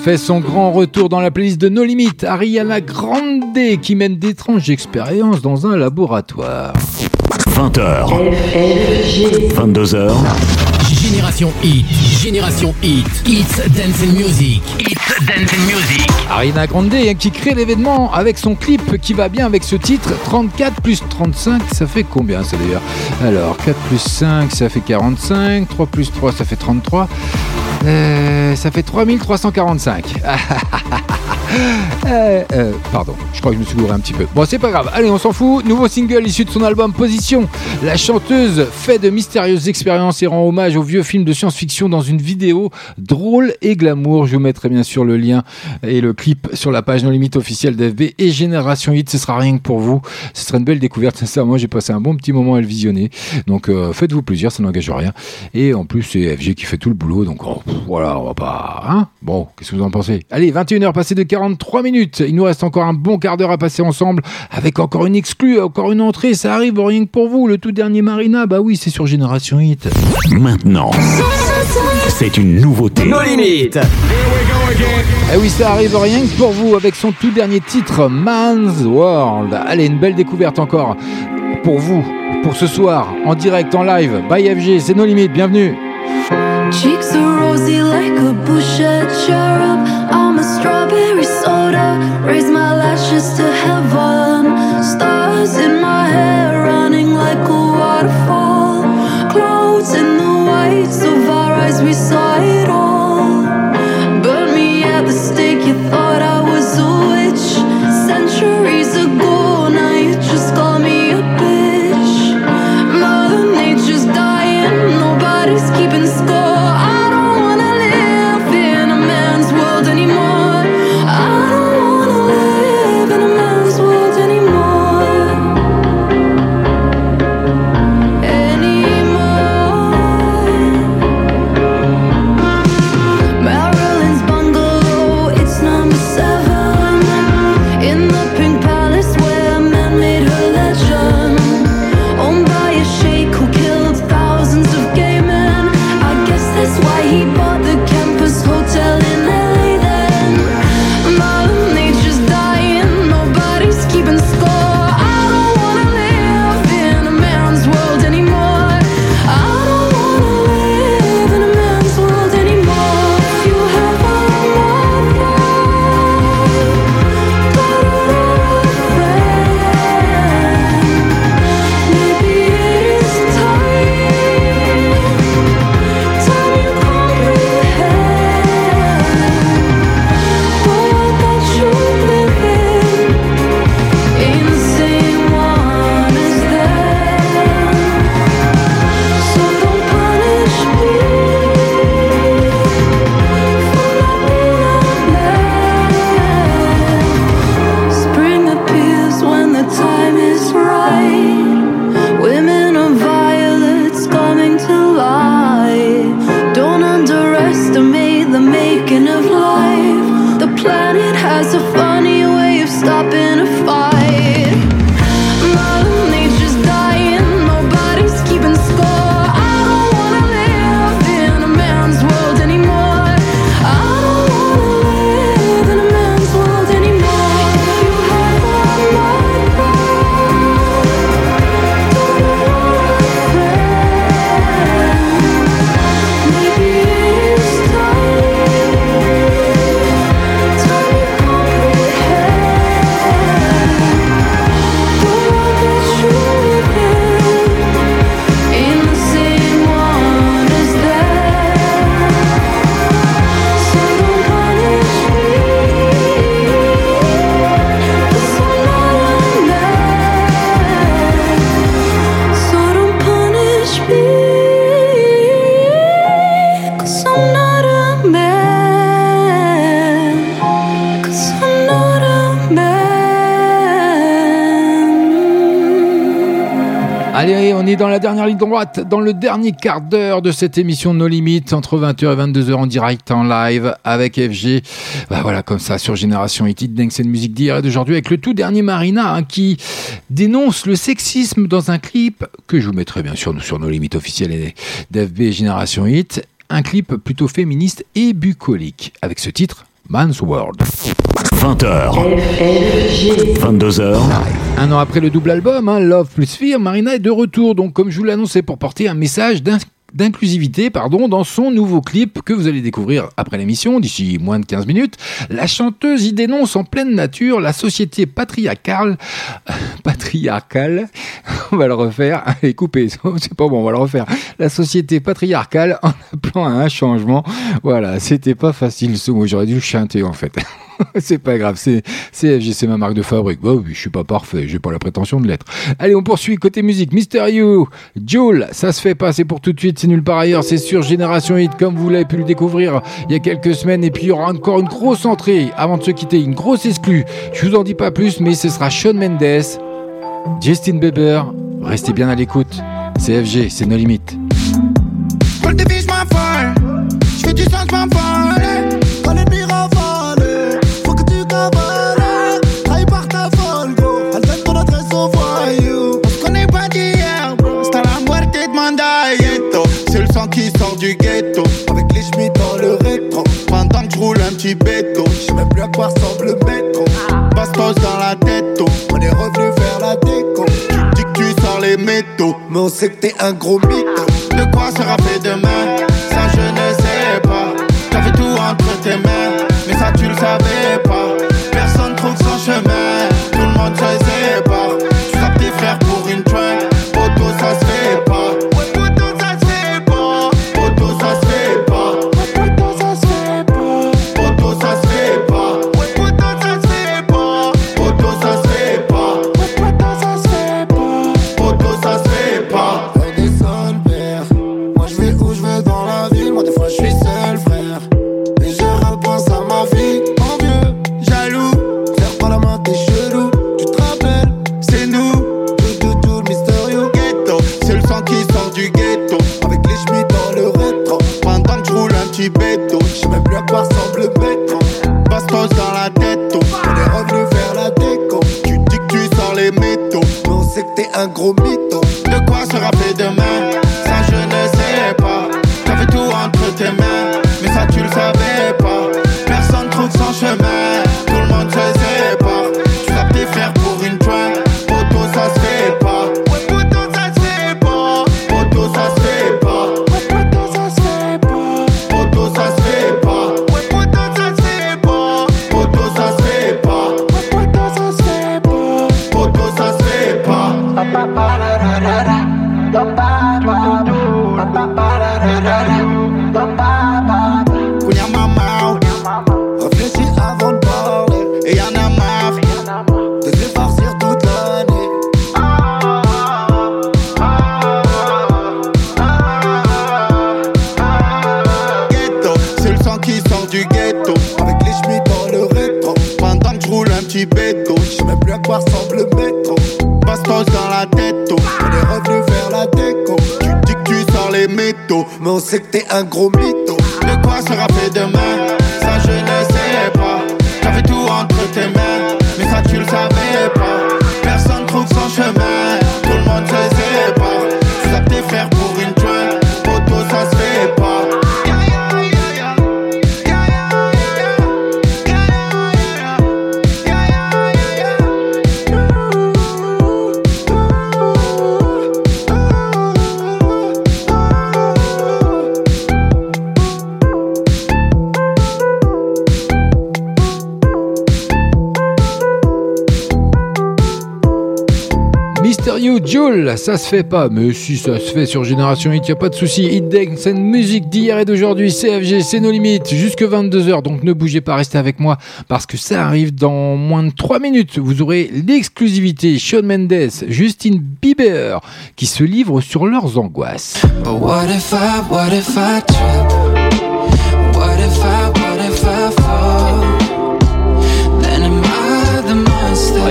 Fait son grand retour dans la playlist de No Limit, Ariana Grande, qui mène d'étranges expériences dans un laboratoire. 20h. 22h. Génération Hit, Génération Hit, Hits Dance and Music, Hits Dance and Music. Ariana Grande hein, qui crée l'événement avec son clip qui va bien avec ce titre 34 plus 35 ça fait combien ça d'ailleurs? Alors 4 plus 5 ça fait 45 3 plus 3 ça fait 33 Euh, ça fait 3345 *laughs* Euh, euh, pardon, je crois que je me suis gouré un petit peu. Bon, c'est pas grave. Allez, on s'en fout. Nouveau single issu de son album Position. La chanteuse fait de mystérieuses expériences et rend hommage au vieux film de science-fiction dans une vidéo drôle et glamour. Je vous mettrai bien sûr le lien et le clip sur la page Non Limite officielle d'FB et Génération Hit. Ce sera rien que pour vous. Ce sera une belle découverte. Sincèrement, j'ai passé un bon petit moment à le visionner. Donc, euh, faites-vous plaisir, ça n'engage rien. Et en plus, c'est FG qui fait tout le boulot. Donc, oh, pff, voilà, on va pas. Hein? Bon, qu'est-ce que vous en pensez? Allez, 21h passées de 43 minutes. Il nous reste encore un bon quart d'heure à passer ensemble avec encore une exclue, encore une entrée. Ça arrive rien que pour vous. Le tout dernier Marina, bah oui, c'est sur Génération Hit. Maintenant, c'est une nouveauté. Nos limites. Eh oui, ça arrive rien que pour vous avec son tout dernier titre, Man's World. Allez, une belle découverte encore pour vous, pour ce soir, en direct, en live, by FG. C'est nos limites. Bienvenue. Cheeks are rosy like a bouchette cherub. I'm a strawberry soda. Raise my lashes to. Droite, dans le dernier quart d'heure de cette émission No Limites, entre 20h et 22h en direct, en live, avec FG. Bah voilà, comme ça, sur Génération Hit, une musique d'hier et d'aujourd'hui, avec le tout dernier Marina, hein, qui dénonce le sexisme dans un clip, que je vous mettrai bien sûr sur nos limites officielles d'FB Génération Hit, un clip plutôt féministe et bucolique, avec ce titre, Man's World. 20h. 22h. Un an après le double album, hein, Love plus Fear, Marina est de retour, donc comme je vous l'annonçais, pour porter un message d'in- d'inclusivité pardon, dans son nouveau clip que vous allez découvrir après l'émission, d'ici moins de 15 minutes. La chanteuse y dénonce en pleine nature la société patriarcale. *laughs* patriarcale, on va le refaire, allez coupez, *laughs* c'est pas bon, on va le refaire. La société patriarcale en appelant à un changement. Voilà, c'était pas facile ce mot, j'aurais dû chanter en fait. *laughs* *laughs* c'est pas grave, c'est CFG, c'est ma marque de fabrique. Bah oui, je suis pas parfait, j'ai pas la prétention de l'être. Allez, on poursuit côté musique. Mister You, Joel, ça se fait pas, c'est pour tout de suite, c'est nulle part ailleurs, c'est sur Génération Hit, comme vous l'avez pu le découvrir il y a quelques semaines. Et puis il y aura encore une grosse entrée avant de se quitter, une grosse exclue. Je vous en dis pas plus, mais ce sera Shawn Mendes, Justin Bieber. Restez bien à l'écoute. CFG, c'est nos limites. Je fais du sang, petit béton. Je même plus à quoi ressemble le métro. Bastos dans la tête, oh. on est revenu faire la déco. Tu dis que tu sors les métaux, mais on sait que t'es un gros mytho. De quoi sera fait demain? Ça je ne sais pas. T'avais tout entre tes mains, mais ça tu le savais ça se fait pas, mais si ça se fait sur Génération Hit, y a pas de souci. Hit Dance, une musique d'hier et d'aujourd'hui. CFG, c'est nos limites, jusque 22h. Donc ne bougez pas, restez avec moi parce que ça arrive dans moins de 3 minutes. Vous aurez l'exclusivité Shawn Mendes, Justin Bieber qui se livrent sur leurs angoisses.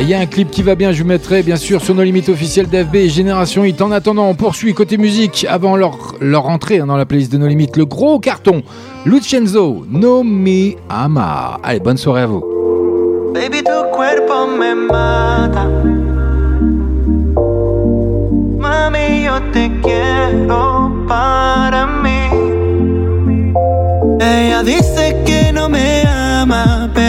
Il y a un clip qui va bien, je vous mettrai bien sûr sur nos limites officielles d'FB et Génération Hit. En attendant, on poursuit côté musique avant leur, leur entrée hein, dans la playlist de nos limites. Le gros carton, Lucenzo, No Me Ama. Allez, bonne soirée à vous. Baby, tu cuerpo me mata. Mami, yo te quiero para mí. Ella dice que no me ama, pero.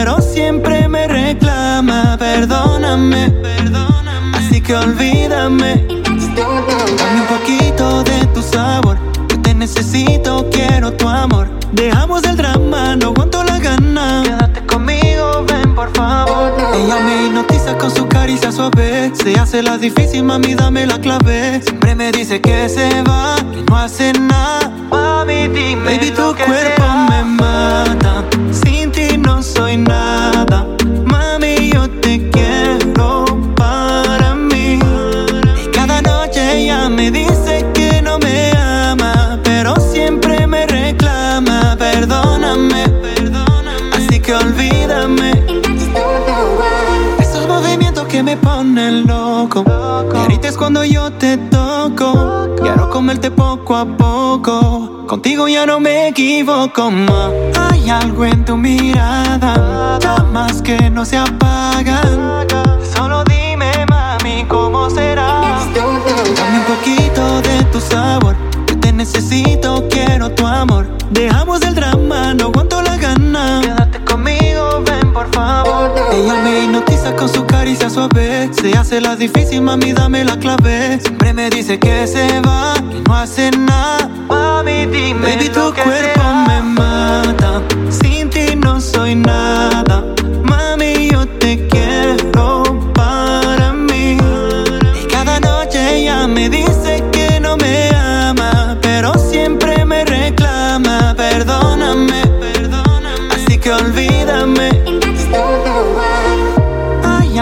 Perdóname, perdóname. Así que olvídame. Dame un poquito de tu sabor. Que te necesito, quiero tu amor. Dejamos el drama, no aguanto la gana. Quédate conmigo, ven por favor. Ella me hipnotiza con su caricia suave. Se hace la difícil, mami, dame la clave. Siempre me dice que se va, que no hace nada. Mami, dime. Baby, tu cuerpo poco a poco. Contigo ya no me equivoco más. Hay algo en tu mirada. Llamas que no se apagan. Solo dime, mami, cómo será. Dame un poquito de tu sabor. Que te necesito, quiero tu amor. Dejamos el favor. Ella me hipnotiza con su caricia suave. Se hace la difícil, mami, dame la clave. Siempre me dice que se va, que no hace nada. Mami, dime. Baby, tu cuerpo me mata. Sin ti no soy nada.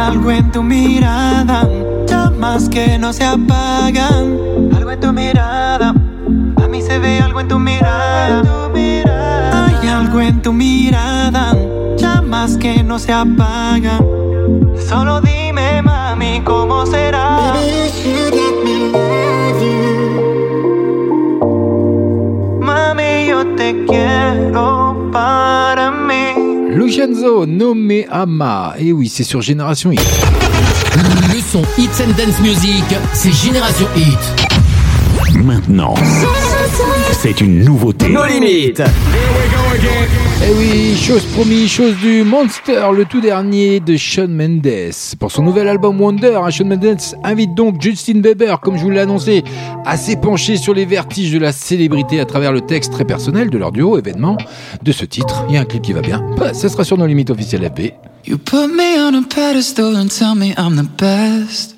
Algo en tu mirada, llamas que no se apagan. Algo en tu mirada, a mí se ve algo en tu mirada. Hay algo en tu mirada, llamas que no se apagan. Solo dime, mami, cómo será. Mami, yo te quiero para mí. Lucenzo, No Me Ama. Et oui, c'est sur Génération Hit. Le son Hits and Dance Music, c'est Génération Hit. Maintenant, c'est une nouveauté. Nos limites. Eh oui, chose promis, chose du Monster, le tout dernier de Shawn Mendes. Pour son nouvel album Wonder, hein, Shawn Mendes invite donc Justin Bieber, comme je vous l'ai annoncé, à s'épancher sur les vertiges de la célébrité à travers le texte très personnel de leur duo événement de ce titre. Il y a un clip qui va bien. Bah, ça sera sur nos limites officielles FB. You put me on a pedestal and tell me I'm the best.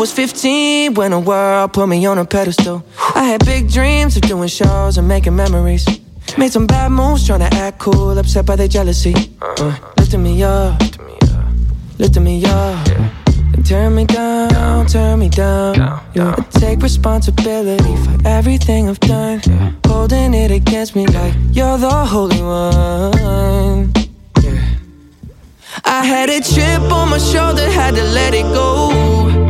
Was 15 when the world put me on a pedestal. I had big dreams of doing shows and making memories. Made some bad moves trying to act cool, upset by their jealousy. Uh, lifting me up, lifting me up. And turn me down, turn me down. Yeah. I take responsibility for everything I've done. Holding it against me like you're the holy one. I had a chip on my shoulder, had to let it go.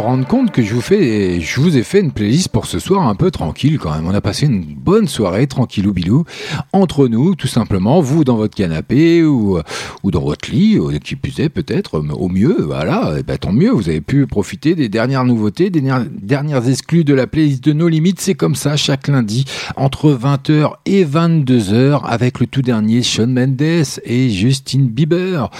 Rendre compte que je vous, fais, je vous ai fait une playlist pour ce soir un peu tranquille quand même. On a passé une bonne soirée, tranquillou bilou, entre nous, tout simplement. Vous dans votre canapé ou, ou dans votre lit, euh, qui puisait peut-être, mais au mieux, voilà, et ben, tant mieux. Vous avez pu profiter des dernières nouveautés, des dernières- exclus de la playlist de nos limites. C'est comme ça chaque lundi, entre 20h et 22h, avec le tout dernier Shawn Mendes et Justin Bieber.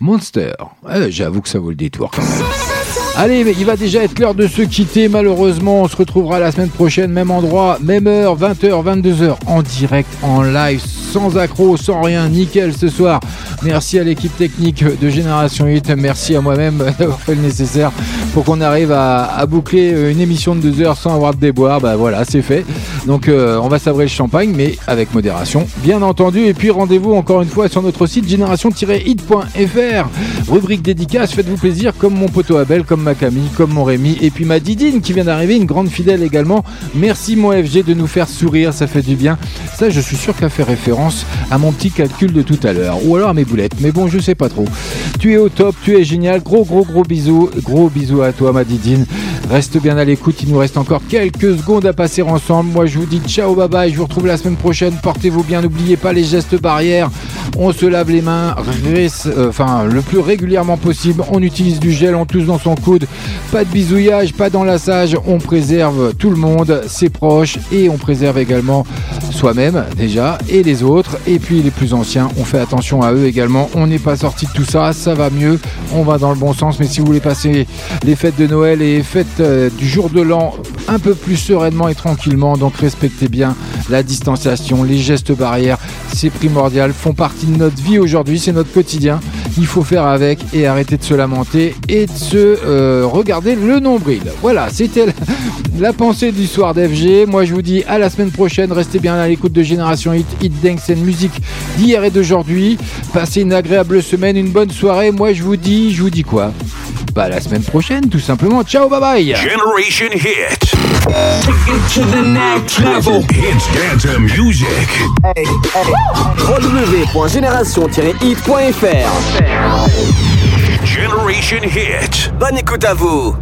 Monster. Eh, J'avoue que ça vaut le détour quand même. Allez, il va déjà être l'heure de se quitter. Malheureusement, on se retrouvera la semaine prochaine, même endroit, même heure, 20h, 22h, en direct, en live, sans accro, sans rien, nickel ce soir. Merci à l'équipe technique de Génération 8. Merci à moi-même d'avoir fait le nécessaire pour qu'on arrive à, boucler une émission de 2 heures sans avoir de déboire. Bah voilà, c'est fait. Donc, euh, on va sabrer le champagne, mais avec modération, bien entendu. Et puis, rendez-vous encore une fois sur notre site génération-hit.fr. Rubrique dédicace, faites-vous plaisir, comme mon poteau Abel, comme ma Camille, comme mon Rémi, et puis ma Didine qui vient d'arriver, une grande fidèle également. Merci mon FG de nous faire sourire, ça fait du bien. Ça, je suis sûr qu'elle fait référence à mon petit calcul de tout à l'heure, ou alors à mes boulettes, mais bon, je sais pas trop. Tu es au top, tu es génial, gros gros gros bisous, gros bisous à toi ma Didine. Reste bien à l'écoute, il nous reste encore quelques secondes à passer ensemble. Moi, je vous dis ciao, bye bye, je vous retrouve la semaine prochaine. Portez-vous bien, n'oubliez pas les gestes barrières. On se lave les mains, euh, enfin le plus régulièrement possible. On utilise du gel, on tousse dans son coude. Pas de bisouillage, pas d'enlaçage. On préserve tout le monde, ses proches, et on préserve également soi-même déjà et les autres. Et puis les plus anciens, on fait attention à eux également. On n'est pas sorti de tout ça, ça va mieux. On va dans le bon sens. Mais si vous voulez passer les fêtes de Noël et fêtes euh, du jour de l'an un peu plus sereinement et tranquillement, donc respectez bien la distanciation, les gestes barrières, c'est primordial, font partie de notre vie aujourd'hui, c'est notre quotidien. Il faut faire avec et arrêter de se lamenter et de se euh, regarder le nombril. Voilà, c'était la, *laughs* la pensée du soir d'FG. Moi, je vous dis à la semaine prochaine. Restez bien à l'écoute de Génération Hit, Hit Dance and Musique d'hier et d'aujourd'hui. Passez une agréable semaine, une bonne soirée. Moi, je vous dis, je vous dis quoi? Bah, à la semaine prochaine, tout simplement. Ciao, bye bye Generation Hit. Take it to the next level. Hits dance music. www.génération-hit.fr Generation Hit. Bonne écoute à vous